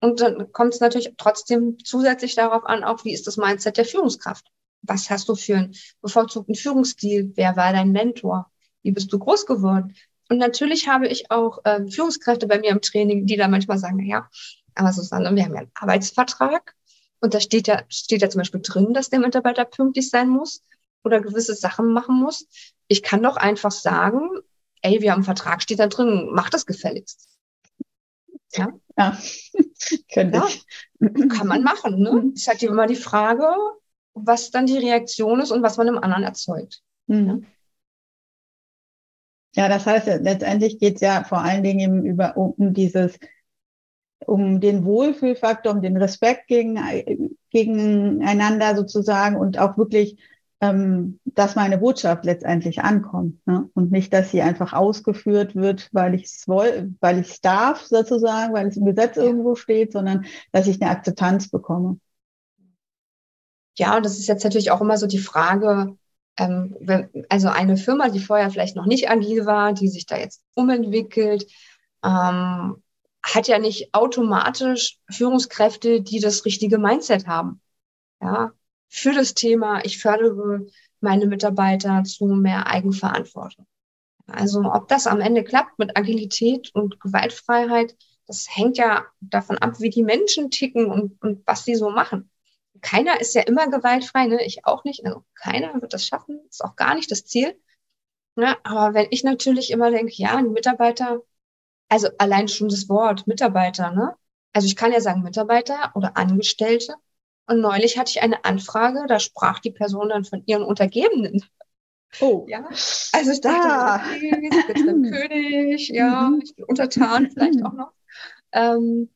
Und dann kommt es natürlich trotzdem zusätzlich darauf an, auch wie ist das Mindset der Führungskraft was hast du für einen bevorzugten Führungsstil? Wer war dein Mentor? Wie bist du groß geworden? Und natürlich habe ich auch ähm, Führungskräfte bei mir im Training, die da manchmal sagen, na ja, aber Susanne, wir haben ja einen Arbeitsvertrag und da steht ja, steht ja zum Beispiel drin, dass der Mitarbeiter pünktlich sein muss oder gewisse Sachen machen muss. Ich kann doch einfach sagen, ey, wir haben einen Vertrag, steht da drin, mach das gefälligst. Ja, ja. könnte ja. Kann man machen, ne? Ist halt immer die Frage, was dann die Reaktion ist und was man im anderen erzeugt. Mhm. Ja, das heißt, letztendlich geht es ja vor allen Dingen eben über, um dieses, um den Wohlfühlfaktor, um den Respekt gegen, gegeneinander sozusagen und auch wirklich, ähm, dass meine Botschaft letztendlich ankommt ne? und nicht, dass sie einfach ausgeführt wird, weil ich es weil ich es darf sozusagen, weil es im Gesetz irgendwo steht, sondern dass ich eine Akzeptanz bekomme. Ja, und das ist jetzt natürlich auch immer so die Frage, ähm, wenn, also eine Firma, die vorher vielleicht noch nicht agil war, die sich da jetzt umentwickelt, ähm, hat ja nicht automatisch Führungskräfte, die das richtige Mindset haben. Ja, für das Thema, ich fördere meine Mitarbeiter zu mehr Eigenverantwortung. Also ob das am Ende klappt mit Agilität und Gewaltfreiheit, das hängt ja davon ab, wie die Menschen ticken und, und was sie so machen keiner ist ja immer gewaltfrei, ne? ich auch nicht. Also keiner wird das schaffen, ist auch gar nicht das Ziel. Ne? Aber wenn ich natürlich immer denke, ja, ein Mitarbeiter, also allein schon das Wort Mitarbeiter, ne? Also ich kann ja sagen Mitarbeiter oder Angestellte. Und neulich hatte ich eine Anfrage, da sprach die Person dann von ihren Untergebenen. Oh. Ja. Also ich dachte, ah. okay, ich bin König, ja, mhm. ich bin untertan vielleicht auch noch. Ähm,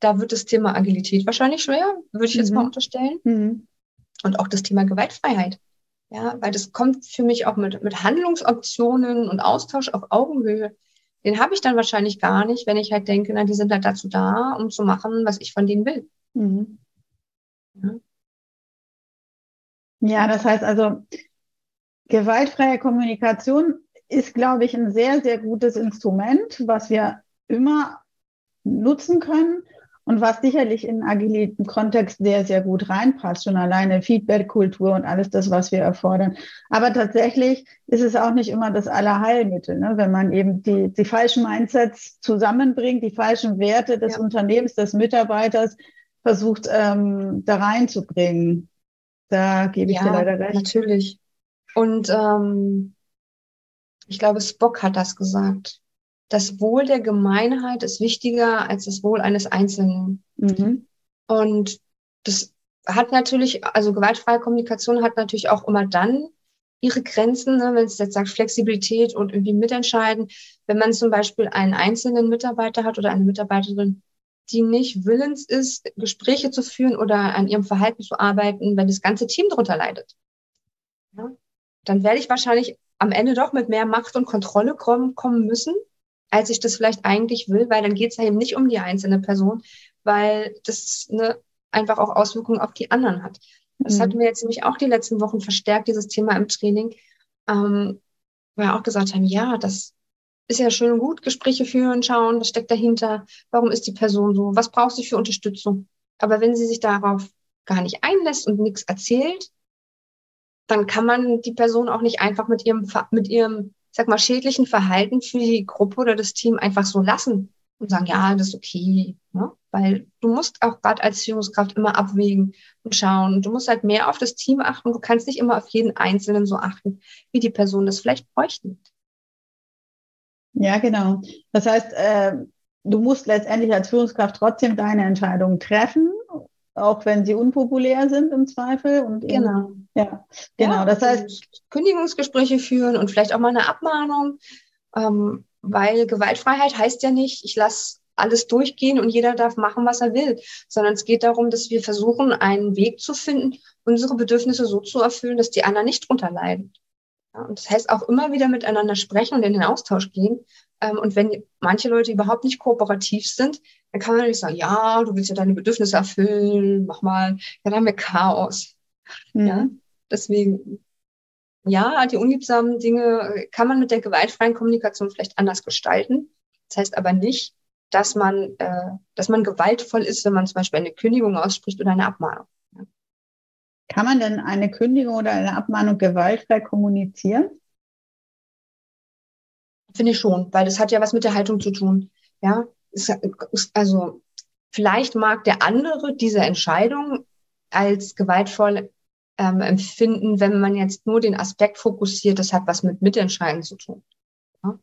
da wird das Thema Agilität wahrscheinlich schwer, würde ich jetzt mhm. mal unterstellen. Mhm. Und auch das Thema Gewaltfreiheit. Ja, weil das kommt für mich auch mit, mit Handlungsoptionen und Austausch auf Augenhöhe. Den habe ich dann wahrscheinlich gar nicht, wenn ich halt denke, na, die sind halt dazu da, um zu machen, was ich von denen will. Mhm. Ja, das heißt also, gewaltfreie Kommunikation ist, glaube ich, ein sehr, sehr gutes Instrument, was wir immer nutzen können und was sicherlich in agiliten Kontext sehr, sehr gut reinpasst, schon alleine Feedback-Kultur und alles das, was wir erfordern. Aber tatsächlich ist es auch nicht immer das Allerheilmittel, ne? wenn man eben die, die falschen Mindsets zusammenbringt, die falschen Werte des ja. Unternehmens, des Mitarbeiters versucht ähm, da reinzubringen. Da gebe ich ja, dir leider recht. Natürlich. Und ähm, ich glaube, Spock hat das gesagt das Wohl der Gemeinheit ist wichtiger als das Wohl eines Einzelnen. Mhm. Und das hat natürlich, also gewaltfreie Kommunikation hat natürlich auch immer dann ihre Grenzen, ne, wenn es jetzt sagt Flexibilität und irgendwie mitentscheiden. Wenn man zum Beispiel einen einzelnen Mitarbeiter hat oder eine Mitarbeiterin, die nicht willens ist, Gespräche zu führen oder an ihrem Verhalten zu arbeiten, wenn das ganze Team darunter leidet. Ja, dann werde ich wahrscheinlich am Ende doch mit mehr Macht und Kontrolle kommen, kommen müssen als ich das vielleicht eigentlich will, weil dann geht es ja eben nicht um die einzelne Person, weil das ne, einfach auch Auswirkungen auf die anderen hat. Das mhm. hatten wir jetzt nämlich auch die letzten Wochen verstärkt, dieses Thema im Training, ähm, wo wir auch gesagt haben, ja, das ist ja schön und gut, Gespräche führen, schauen, was steckt dahinter, warum ist die Person so, was braucht sie für Unterstützung. Aber wenn sie sich darauf gar nicht einlässt und nichts erzählt, dann kann man die Person auch nicht einfach mit ihrem, mit ihrem sag mal, schädlichen Verhalten für die Gruppe oder das Team einfach so lassen und sagen, ja, das ist okay. Ne? Weil du musst auch gerade als Führungskraft immer abwägen und schauen. Du musst halt mehr auf das Team achten. Du kannst nicht immer auf jeden Einzelnen so achten, wie die Person das vielleicht bräuchten. Ja, genau. Das heißt, äh, du musst letztendlich als Führungskraft trotzdem deine Entscheidungen treffen auch wenn sie unpopulär sind im Zweifel. Und genau. Eben, ja, genau. Ja, das heißt, Kündigungsgespräche führen und vielleicht auch mal eine Abmahnung, ähm, weil Gewaltfreiheit heißt ja nicht, ich lasse alles durchgehen und jeder darf machen, was er will, sondern es geht darum, dass wir versuchen, einen Weg zu finden, unsere Bedürfnisse so zu erfüllen, dass die anderen nicht drunter leiden. Ja, und das heißt auch immer wieder miteinander sprechen und in den Austausch gehen. Ähm, und wenn manche Leute überhaupt nicht kooperativ sind, dann kann man nicht sagen, ja, du willst ja deine Bedürfnisse erfüllen, mach mal, ja, dann haben wir Chaos. Mhm. Ja, deswegen, ja, die unliebsamen Dinge kann man mit der gewaltfreien Kommunikation vielleicht anders gestalten. Das heißt aber nicht, dass man, äh, dass man gewaltvoll ist, wenn man zum Beispiel eine Kündigung ausspricht oder eine Abmahnung. Kann man denn eine Kündigung oder eine Abmahnung gewaltfrei kommunizieren? Finde ich schon, weil das hat ja was mit der Haltung zu tun. Ja, also vielleicht mag der andere diese Entscheidung als gewaltvoll ähm, empfinden, wenn man jetzt nur den Aspekt fokussiert, das hat was mit Mitentscheiden zu tun. Ja?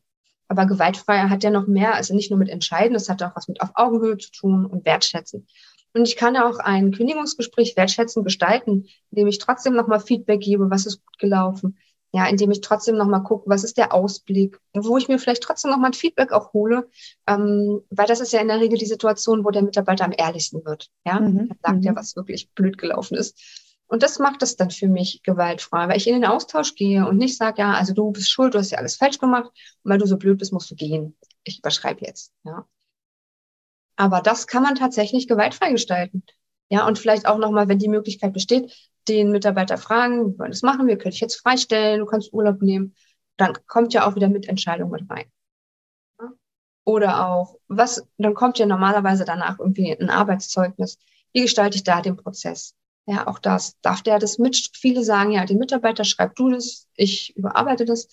Aber gewaltfrei hat ja noch mehr, also nicht nur mit Entscheiden, das hat auch was mit auf Augenhöhe zu tun und Wertschätzen. Und ich kann auch ein Kündigungsgespräch wertschätzend gestalten, indem ich trotzdem nochmal Feedback gebe, was ist gut gelaufen. Ja, indem ich trotzdem nochmal gucke, was ist der Ausblick, wo ich mir vielleicht trotzdem nochmal ein Feedback auch hole, ähm, weil das ist ja in der Regel die Situation, wo der Mitarbeiter am ehrlichsten wird. Ja, mhm. er sagt mhm. ja, was wirklich blöd gelaufen ist. Und das macht es dann für mich gewaltfrei, weil ich in den Austausch gehe und nicht sage, ja, also du bist schuld, du hast ja alles falsch gemacht und weil du so blöd bist, musst du gehen. Ich überschreibe jetzt. Ja, aber das kann man tatsächlich gewaltfrei gestalten. Ja, und vielleicht auch nochmal, wenn die Möglichkeit besteht, den Mitarbeiter fragen, wir wollen das machen, wir können dich jetzt freistellen, du kannst Urlaub nehmen. Dann kommt ja auch wieder Mitentscheidung mit rein. Oder auch, was, dann kommt ja normalerweise danach irgendwie ein Arbeitszeugnis. Wie gestalte ich da den Prozess? Ja, auch das darf der das mit. Viele sagen ja, den Mitarbeiter schreib du das, ich überarbeite das.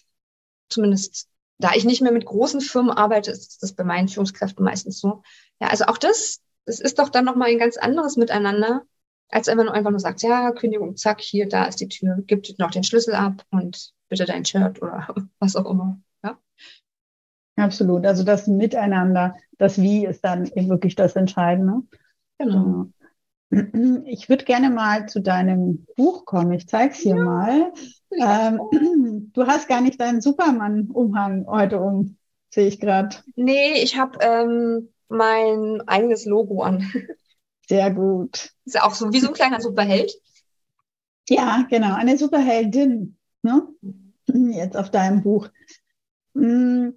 Zumindest da ich nicht mehr mit großen Firmen arbeite, ist das bei meinen Führungskräften meistens so. Ja, also auch das, das ist doch dann nochmal ein ganz anderes Miteinander, als wenn man einfach nur sagt, ja, Kündigung, zack, hier, da ist die Tür, gib noch den Schlüssel ab und bitte dein Shirt oder was auch immer. Ja. Absolut. Also das Miteinander, das Wie ist dann eben wirklich das Entscheidende. Genau. Ich würde gerne mal zu deinem Buch kommen. Ich zeige es hier ja. mal. Ähm, du hast gar nicht deinen Superman-Umhang heute um, sehe ich gerade. Nee, ich habe ähm, mein eigenes Logo an. Sehr gut. Ist ja auch so wie so ein kleiner Superheld. Ja, genau, eine Superheldin. Ne? Jetzt auf deinem Buch. Hm,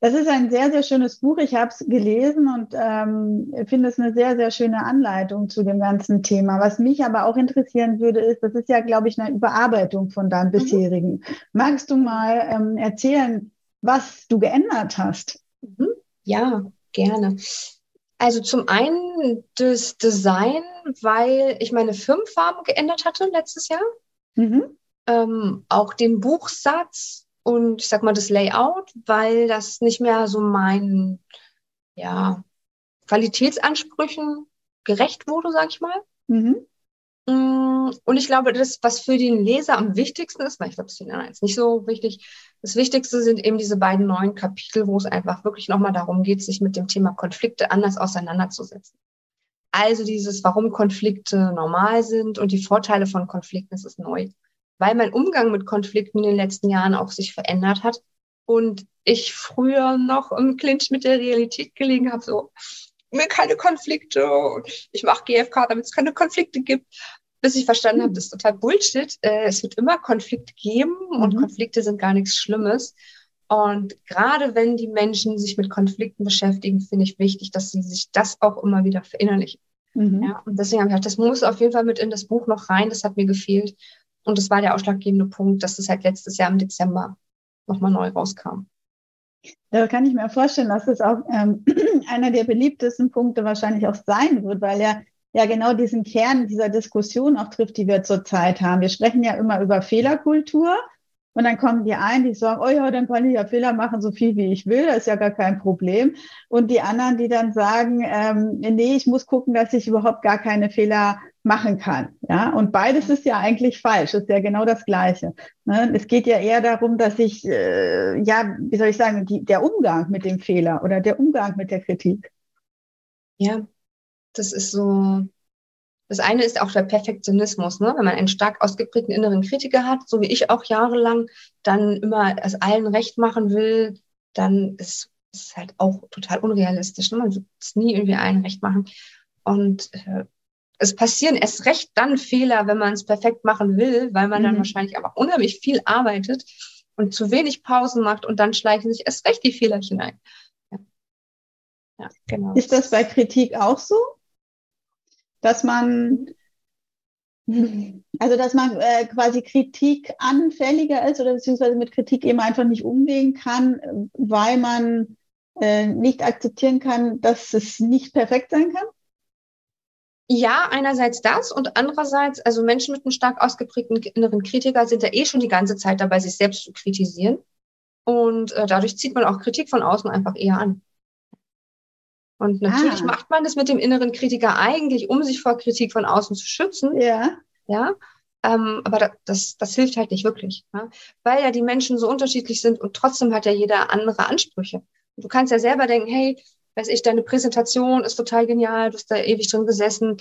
Das ist ein sehr, sehr schönes Buch. Ich habe es gelesen und ähm, finde es eine sehr, sehr schöne Anleitung zu dem ganzen Thema. Was mich aber auch interessieren würde, ist, das ist ja, glaube ich, eine Überarbeitung von deinem mhm. bisherigen. Magst du mal ähm, erzählen, was du geändert hast? Mhm. Ja, gerne. Also zum einen das Design, weil ich meine Firmenfarben geändert hatte letztes Jahr. Mhm. Ähm, auch den Buchsatz und ich sag mal das Layout, weil das nicht mehr so meinen ja, Qualitätsansprüchen gerecht wurde, sag ich mal. Mhm. Mm, und ich glaube, das, was für den Leser am wichtigsten ist, weil ich glaube, das ist den anderen jetzt nicht so wichtig, das Wichtigste sind eben diese beiden neuen Kapitel, wo es einfach wirklich nochmal darum geht, sich mit dem Thema Konflikte anders auseinanderzusetzen. Also dieses, warum Konflikte normal sind und die Vorteile von Konflikten, das ist neu weil mein Umgang mit Konflikten in den letzten Jahren auch sich verändert hat und ich früher noch im Clinch mit der Realität gelegen habe, so mir keine Konflikte und ich mache GFK, damit es keine Konflikte gibt, bis ich verstanden habe, das ist total Bullshit. Äh, es wird immer Konflikte geben und mhm. Konflikte sind gar nichts Schlimmes. Und gerade wenn die Menschen sich mit Konflikten beschäftigen, finde ich wichtig, dass sie sich das auch immer wieder verinnerlichen. Mhm. Ja, und deswegen habe ich gedacht, das muss auf jeden Fall mit in das Buch noch rein. Das hat mir gefehlt. Und das war der ausschlaggebende Punkt, dass es halt letztes Jahr im Dezember nochmal neu rauskam. Da kann ich mir vorstellen, dass es auch ähm, einer der beliebtesten Punkte wahrscheinlich auch sein wird, weil er ja genau diesen Kern dieser Diskussion auch trifft, die wir zurzeit haben. Wir sprechen ja immer über Fehlerkultur und dann kommen die einen, die sagen, oh ja, dann kann ich ja Fehler machen, so viel wie ich will, das ist ja gar kein Problem. Und die anderen, die dann sagen, ähm, nee, ich muss gucken, dass ich überhaupt gar keine Fehler machen kann. Ja, und beides ist ja eigentlich falsch. ist ja genau das Gleiche. Ne? Es geht ja eher darum, dass ich, äh, ja, wie soll ich sagen, die, der Umgang mit dem Fehler oder der Umgang mit der Kritik. Ja, das ist so. Das eine ist auch der Perfektionismus, ne? wenn man einen stark ausgeprägten inneren Kritiker hat, so wie ich auch jahrelang, dann immer es allen recht machen will, dann ist es halt auch total unrealistisch. Ne? Man wird es nie irgendwie allen recht machen. Und äh, es passieren erst recht dann Fehler, wenn man es perfekt machen will, weil man mhm. dann wahrscheinlich aber unheimlich viel arbeitet und zu wenig Pausen macht und dann schleichen sich erst recht die Fehler hinein. Ja. Ja, genau. Ist das bei Kritik auch so? Dass man, also dass man äh, quasi Kritik anfälliger ist oder beziehungsweise mit Kritik eben einfach nicht umgehen kann, weil man äh, nicht akzeptieren kann, dass es nicht perfekt sein kann? Ja, einerseits das und andererseits, also Menschen mit einem stark ausgeprägten inneren Kritiker sind ja eh schon die ganze Zeit dabei, sich selbst zu kritisieren. Und äh, dadurch zieht man auch Kritik von außen einfach eher an. Und natürlich ah. macht man das mit dem inneren Kritiker eigentlich, um sich vor Kritik von außen zu schützen. Ja. Ja. Ähm, aber das, das hilft halt nicht wirklich, ja? weil ja die Menschen so unterschiedlich sind und trotzdem hat ja jeder andere Ansprüche. Du kannst ja selber denken, hey, weiß ich, deine Präsentation ist total genial, du hast da ewig drin gesessen,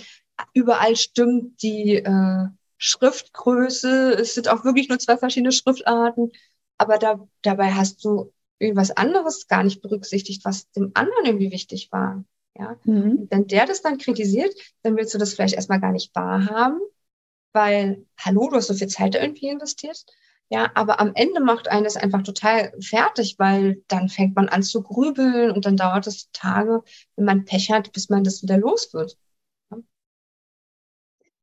überall stimmt die äh, Schriftgröße, es sind auch wirklich nur zwei verschiedene Schriftarten, aber da, dabei hast du irgendwas anderes gar nicht berücksichtigt, was dem anderen irgendwie wichtig war. Ja? Mhm. Wenn der das dann kritisiert, dann willst du das vielleicht erstmal gar nicht wahrhaben, weil, hallo, du hast so viel Zeit da irgendwie investiert. Ja, aber am Ende macht eines einfach total fertig, weil dann fängt man an zu grübeln und dann dauert es Tage, wenn man Pech hat, bis man das wieder los wird.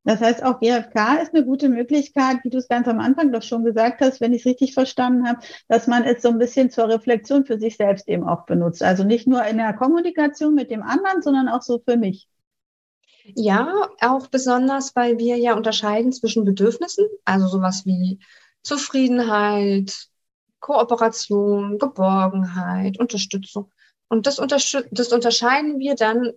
Das heißt, auch GFK ist eine gute Möglichkeit, wie du es ganz am Anfang doch schon gesagt hast, wenn ich es richtig verstanden habe, dass man es so ein bisschen zur Reflexion für sich selbst eben auch benutzt. Also nicht nur in der Kommunikation mit dem anderen, sondern auch so für mich. Ja, auch besonders, weil wir ja unterscheiden zwischen Bedürfnissen, also sowas wie Zufriedenheit, Kooperation, Geborgenheit, Unterstützung. Und das, das unterscheiden wir dann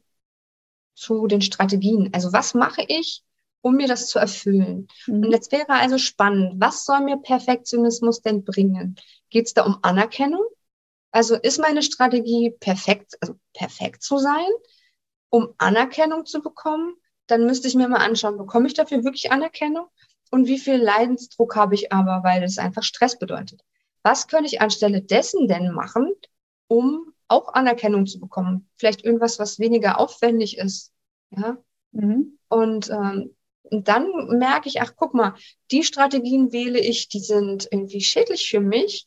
zu den Strategien. Also was mache ich, um mir das zu erfüllen? Mhm. Und jetzt wäre also spannend, was soll mir Perfektionismus denn bringen? Geht es da um Anerkennung? Also ist meine Strategie perfekt, also perfekt zu sein, um Anerkennung zu bekommen? Dann müsste ich mir mal anschauen, bekomme ich dafür wirklich Anerkennung? Und wie viel Leidensdruck habe ich aber, weil es einfach Stress bedeutet. Was könnte ich anstelle dessen denn machen, um auch Anerkennung zu bekommen? Vielleicht irgendwas, was weniger aufwendig ist. Ja. Mhm. Und, ähm, und dann merke ich, ach, guck mal, die Strategien wähle ich, die sind irgendwie schädlich für mich.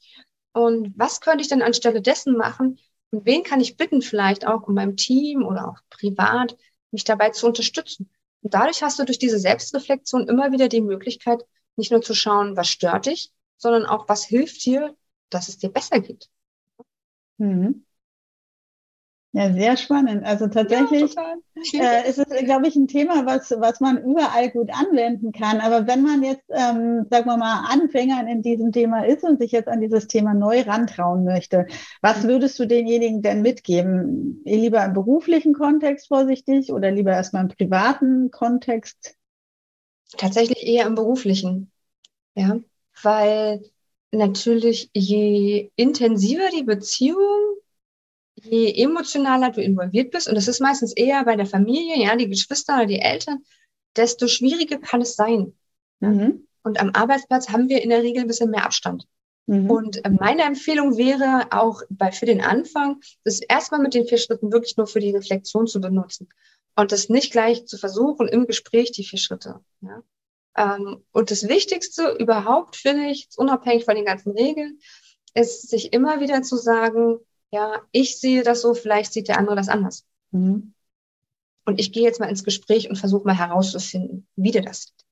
Und was könnte ich denn anstelle dessen machen? Und wen kann ich bitten, vielleicht auch in meinem Team oder auch privat, mich dabei zu unterstützen? Und dadurch hast du durch diese Selbstreflexion immer wieder die Möglichkeit, nicht nur zu schauen, was stört dich, sondern auch, was hilft dir, dass es dir besser geht. Mhm. Ja, sehr spannend. Also tatsächlich ja, äh, ist es, glaube ich, ein Thema, was, was man überall gut anwenden kann. Aber wenn man jetzt, ähm, sagen wir mal, Anfänger in diesem Thema ist und sich jetzt an dieses Thema neu rantrauen möchte, was würdest du denjenigen denn mitgeben? Lieber im beruflichen Kontext vorsichtig oder lieber erstmal im privaten Kontext? Tatsächlich eher im beruflichen. Ja, weil natürlich je intensiver die Beziehung, je emotionaler du involviert bist, und das ist meistens eher bei der Familie, ja, die Geschwister oder die Eltern, desto schwieriger kann es sein. Mhm. Und am Arbeitsplatz haben wir in der Regel ein bisschen mehr Abstand. Mhm. Und äh, meine Empfehlung wäre auch bei, für den Anfang, das erstmal mit den vier Schritten wirklich nur für die Reflexion zu benutzen und das nicht gleich zu versuchen im Gespräch die vier Schritte. Ja? Ähm, und das Wichtigste überhaupt, finde ich, unabhängig von den ganzen Regeln, ist sich immer wieder zu sagen, ja, ich sehe das so, vielleicht sieht der andere das anders. Mhm. Und ich gehe jetzt mal ins Gespräch und versuche mal herauszufinden, wie der das sieht.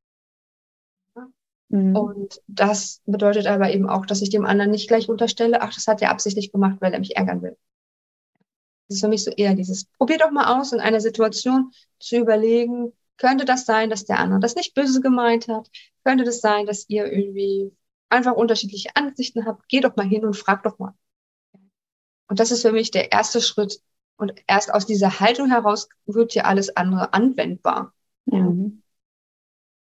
Mhm. Und das bedeutet aber eben auch, dass ich dem anderen nicht gleich unterstelle, ach, das hat er absichtlich gemacht, weil er mich ärgern will. Das ist für mich so eher dieses, probier doch mal aus, in einer Situation zu überlegen, könnte das sein, dass der andere das nicht böse gemeint hat? Könnte das sein, dass ihr irgendwie einfach unterschiedliche Ansichten habt? Geh doch mal hin und frag doch mal. Und das ist für mich der erste Schritt. Und erst aus dieser Haltung heraus wird ja alles andere anwendbar. Mhm.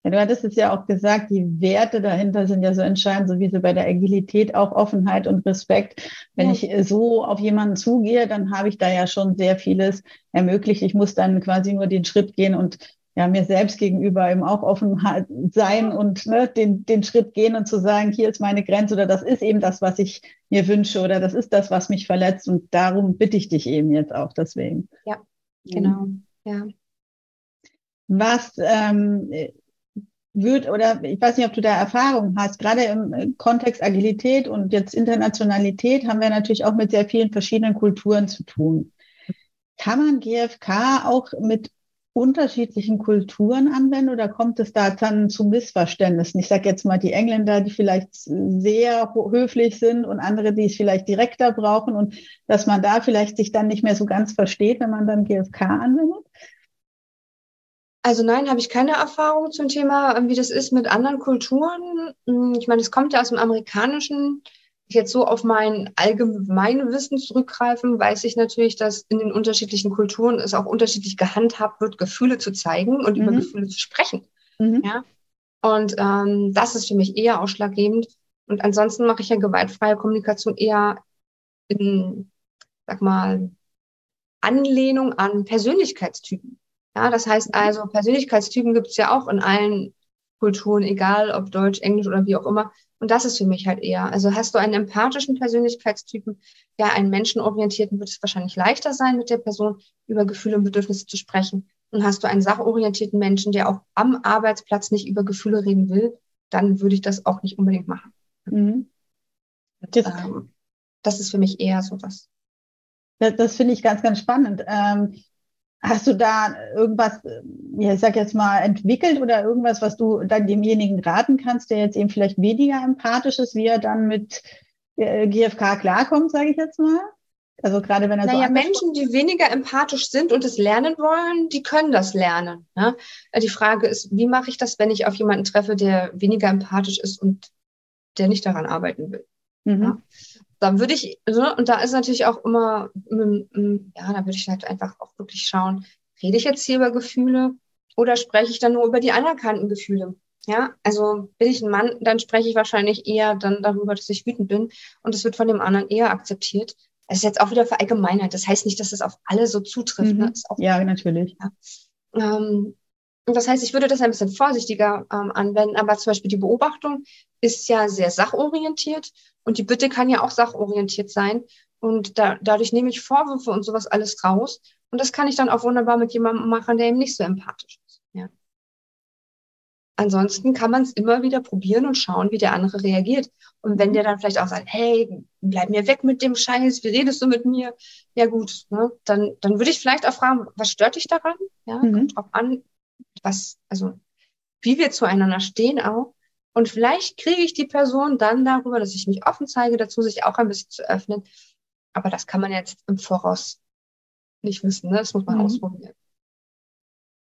Ja, du hattest es ja auch gesagt, die Werte dahinter sind ja so entscheidend, so wie sie bei der Agilität auch Offenheit und Respekt. Wenn ja. ich so auf jemanden zugehe, dann habe ich da ja schon sehr vieles ermöglicht. Ich muss dann quasi nur den Schritt gehen und ja, mir selbst gegenüber eben auch offen sein und ne, den, den Schritt gehen und zu sagen, hier ist meine Grenze oder das ist eben das, was ich mir wünsche oder das ist das, was mich verletzt und darum bitte ich dich eben jetzt auch deswegen. Ja, genau, ja. Was ähm, wird oder ich weiß nicht, ob du da Erfahrung hast, gerade im Kontext Agilität und jetzt Internationalität haben wir natürlich auch mit sehr vielen verschiedenen Kulturen zu tun. Kann man GFK auch mit unterschiedlichen Kulturen anwenden oder kommt es da dann zu Missverständnissen? Ich sage jetzt mal die Engländer, die vielleicht sehr höflich sind und andere, die es vielleicht direkter brauchen und dass man da vielleicht sich dann nicht mehr so ganz versteht, wenn man dann GFK anwendet? Also nein, habe ich keine Erfahrung zum Thema, wie das ist mit anderen Kulturen. Ich meine, es kommt ja aus dem amerikanischen jetzt so auf mein allgemeines Wissen zurückgreifen, weiß ich natürlich, dass in den unterschiedlichen Kulturen es auch unterschiedlich gehandhabt wird, Gefühle zu zeigen und mhm. über Gefühle zu sprechen. Mhm. Ja? Und ähm, das ist für mich eher ausschlaggebend. Und ansonsten mache ich ja gewaltfreie Kommunikation eher in, sag mal, Anlehnung an Persönlichkeitstypen. Ja, das heißt also, Persönlichkeitstypen gibt es ja auch in allen Kulturen, egal ob Deutsch, Englisch oder wie auch immer. Und das ist für mich halt eher. Also hast du einen empathischen Persönlichkeitstypen, ja, einen menschenorientierten, wird es wahrscheinlich leichter sein, mit der Person über Gefühle und Bedürfnisse zu sprechen. Und hast du einen sachorientierten Menschen, der auch am Arbeitsplatz nicht über Gefühle reden will, dann würde ich das auch nicht unbedingt machen. Mhm. Das, ähm, das ist für mich eher so was. Das, das finde ich ganz, ganz spannend. Ähm, Hast du da irgendwas, ja, ich sag jetzt mal, entwickelt oder irgendwas, was du dann demjenigen raten kannst, der jetzt eben vielleicht weniger empathisch ist, wie er dann mit äh, GFK klarkommt, sage ich jetzt mal? Also gerade wenn er naja, so Menschen, die weniger empathisch sind und es lernen wollen, die können das lernen. Ne? Die Frage ist, wie mache ich das, wenn ich auf jemanden treffe, der weniger empathisch ist und der nicht daran arbeiten will? Mhm. Ja? Dann würde ich, ne, und da ist natürlich auch immer, ja, da würde ich halt einfach auch wirklich schauen, rede ich jetzt hier über Gefühle oder spreche ich dann nur über die anerkannten Gefühle? Ja, also bin ich ein Mann, dann spreche ich wahrscheinlich eher dann darüber, dass ich wütend bin und es wird von dem anderen eher akzeptiert. Es ist jetzt auch wieder verallgemeinert. Das heißt nicht, dass es auf alle so zutrifft. Ne? Mhm. Ne? ja, natürlich. Ja. Ähm, das heißt, ich würde das ein bisschen vorsichtiger ähm, anwenden, aber zum Beispiel die Beobachtung ist ja sehr sachorientiert und die Bitte kann ja auch sachorientiert sein. Und da, dadurch nehme ich Vorwürfe und sowas alles raus. Und das kann ich dann auch wunderbar mit jemandem machen, der eben nicht so empathisch ist. Ja. ansonsten kann man es immer wieder probieren und schauen, wie der andere reagiert. Und wenn der dann vielleicht auch sagt, hey, bleib mir weg mit dem Scheiß, wie redest du mit mir? Ja gut, ne? dann, dann würde ich vielleicht auch fragen, was stört dich daran? Ja, mhm. kommt drauf an, was, also wie wir zueinander stehen auch. Und vielleicht kriege ich die Person dann darüber, dass ich mich offen zeige, dazu sich auch ein bisschen zu öffnen. Aber das kann man jetzt im Voraus nicht wissen, ne? Das muss man mhm. ausprobieren.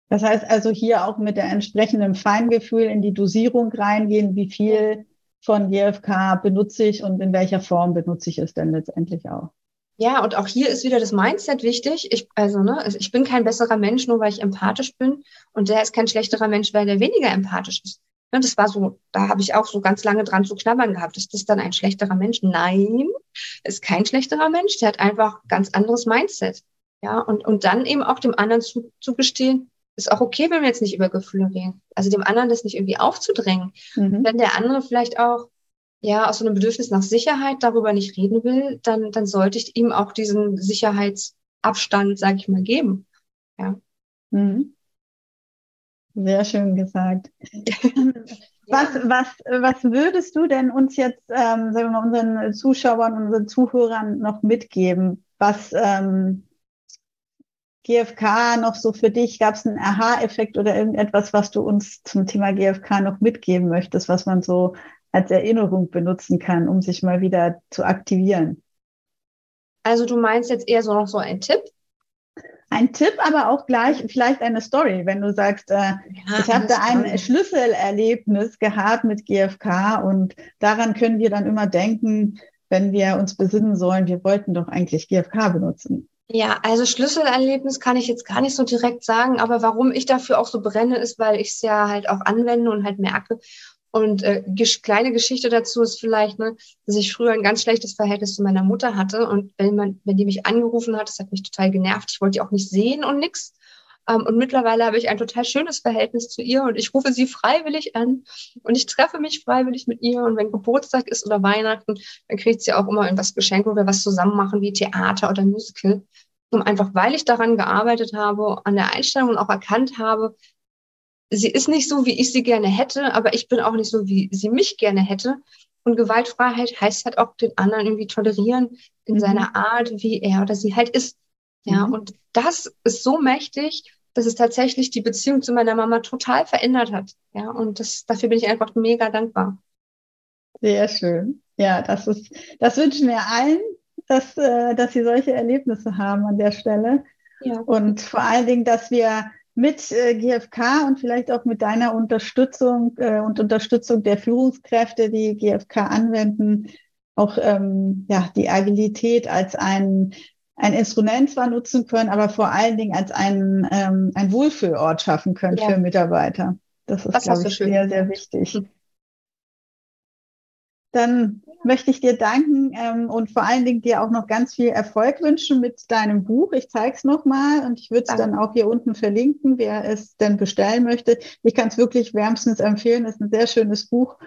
Das heißt also hier auch mit der entsprechenden Feingefühl in die Dosierung reingehen, wie viel von GFK benutze ich und in welcher Form benutze ich es denn letztendlich auch. Ja, und auch hier ist wieder das Mindset wichtig. Ich, also, ne, ich bin kein besserer Mensch, nur weil ich empathisch bin. Und der ist kein schlechterer Mensch, weil der weniger empathisch ist. Ne, das war so, da habe ich auch so ganz lange dran zu knabbern gehabt. Ist das dann ein schlechterer Mensch? Nein, ist kein schlechterer Mensch. Der hat einfach ganz anderes Mindset. Ja, und, und dann eben auch dem anderen zu, zu gestehen, ist auch okay, wenn wir jetzt nicht über Gefühle reden. Also dem anderen das nicht irgendwie aufzudrängen. Mhm. Wenn der andere vielleicht auch ja aus so einem Bedürfnis nach Sicherheit darüber nicht reden will, dann, dann sollte ich ihm auch diesen Sicherheitsabstand, sage ich mal, geben. Ja. Mhm. Sehr schön gesagt. was, was, was würdest du denn uns jetzt, ähm, sagen wir mal, unseren Zuschauern, unseren Zuhörern noch mitgeben? Was, ähm, GFK noch so für dich? Gab es einen Aha-Effekt oder irgendetwas, was du uns zum Thema GFK noch mitgeben möchtest, was man so als Erinnerung benutzen kann, um sich mal wieder zu aktivieren? Also du meinst jetzt eher so noch so ein Tipp? Ein Tipp, aber auch gleich vielleicht eine Story, wenn du sagst, äh, ja, ich habe da ein Schlüsselerlebnis gehabt mit GFK und daran können wir dann immer denken, wenn wir uns besinnen sollen, wir wollten doch eigentlich GFK benutzen. Ja, also Schlüsselerlebnis kann ich jetzt gar nicht so direkt sagen, aber warum ich dafür auch so brenne, ist, weil ich es ja halt auch anwende und halt merke. Und äh, kleine Geschichte dazu ist vielleicht, ne, dass ich früher ein ganz schlechtes Verhältnis zu meiner Mutter hatte. Und wenn man, wenn die mich angerufen hat, das hat mich total genervt. Ich wollte die auch nicht sehen und nix. Ähm, und mittlerweile habe ich ein total schönes Verhältnis zu ihr und ich rufe sie freiwillig an und ich treffe mich freiwillig mit ihr. Und wenn Geburtstag ist oder Weihnachten, dann kriegt sie auch immer irgendwas geschenkt, wo wir was zusammen machen, wie Theater oder Musical. Und einfach, weil ich daran gearbeitet habe, an der Einstellung und auch erkannt habe, sie ist nicht so, wie ich sie gerne hätte, aber ich bin auch nicht so, wie sie mich gerne hätte. Und Gewaltfreiheit heißt halt auch den anderen irgendwie tolerieren in mhm. seiner Art, wie er oder sie halt ist. Ja, mhm. und das ist so mächtig, dass es tatsächlich die Beziehung zu meiner Mama total verändert hat. Ja, und das, dafür bin ich einfach mega dankbar. Sehr schön. Ja, das ist, das wünschen wir allen, dass, äh, dass sie solche Erlebnisse haben an der Stelle. Ja. Und vor allen Dingen, dass wir mit äh, GfK und vielleicht auch mit deiner Unterstützung äh, und Unterstützung der Führungskräfte, die GfK anwenden, auch ähm, ja, die Agilität als ein ein Instrument zwar nutzen können, aber vor allen Dingen als ein, ähm, ein Wohlfühlort schaffen können ja. für Mitarbeiter. Das ist, das glaube ich, sehr, sehr wichtig. Dann möchte ich dir danken ähm, und vor allen Dingen dir auch noch ganz viel Erfolg wünschen mit deinem Buch. Ich zeige es nochmal und ich würde es dann auch hier unten verlinken, wer es denn bestellen möchte. Ich kann es wirklich wärmstens empfehlen. Es ist ein sehr schönes Buch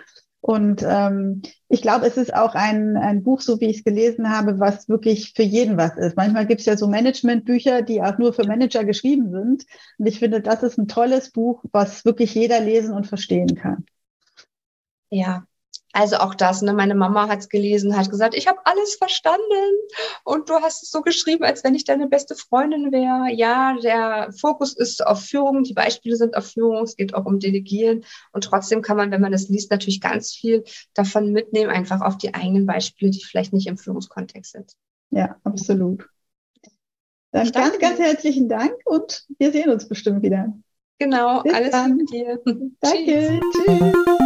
und ähm, ich glaube, es ist auch ein, ein Buch, so wie ich es gelesen habe, was wirklich für jeden was ist. Manchmal gibt es ja so Managementbücher, die auch nur für Manager geschrieben sind. Und ich finde, das ist ein tolles Buch, was wirklich jeder lesen und verstehen kann. Ja, also auch das, ne? meine Mama hat es gelesen, hat gesagt, ich habe alles verstanden und du hast es so geschrieben, als wenn ich deine beste Freundin wäre. Ja, der Fokus ist auf Führung, die Beispiele sind auf Führung, es geht auch um Delegieren und trotzdem kann man, wenn man das liest, natürlich ganz viel davon mitnehmen, einfach auf die eigenen Beispiele, die vielleicht nicht im Führungskontext sind. Ja, absolut. Dann ganz, ganz herzlichen Dank und wir sehen uns bestimmt wieder. Genau, Bis alles dann. mit dir. Danke, tschüss. tschüss.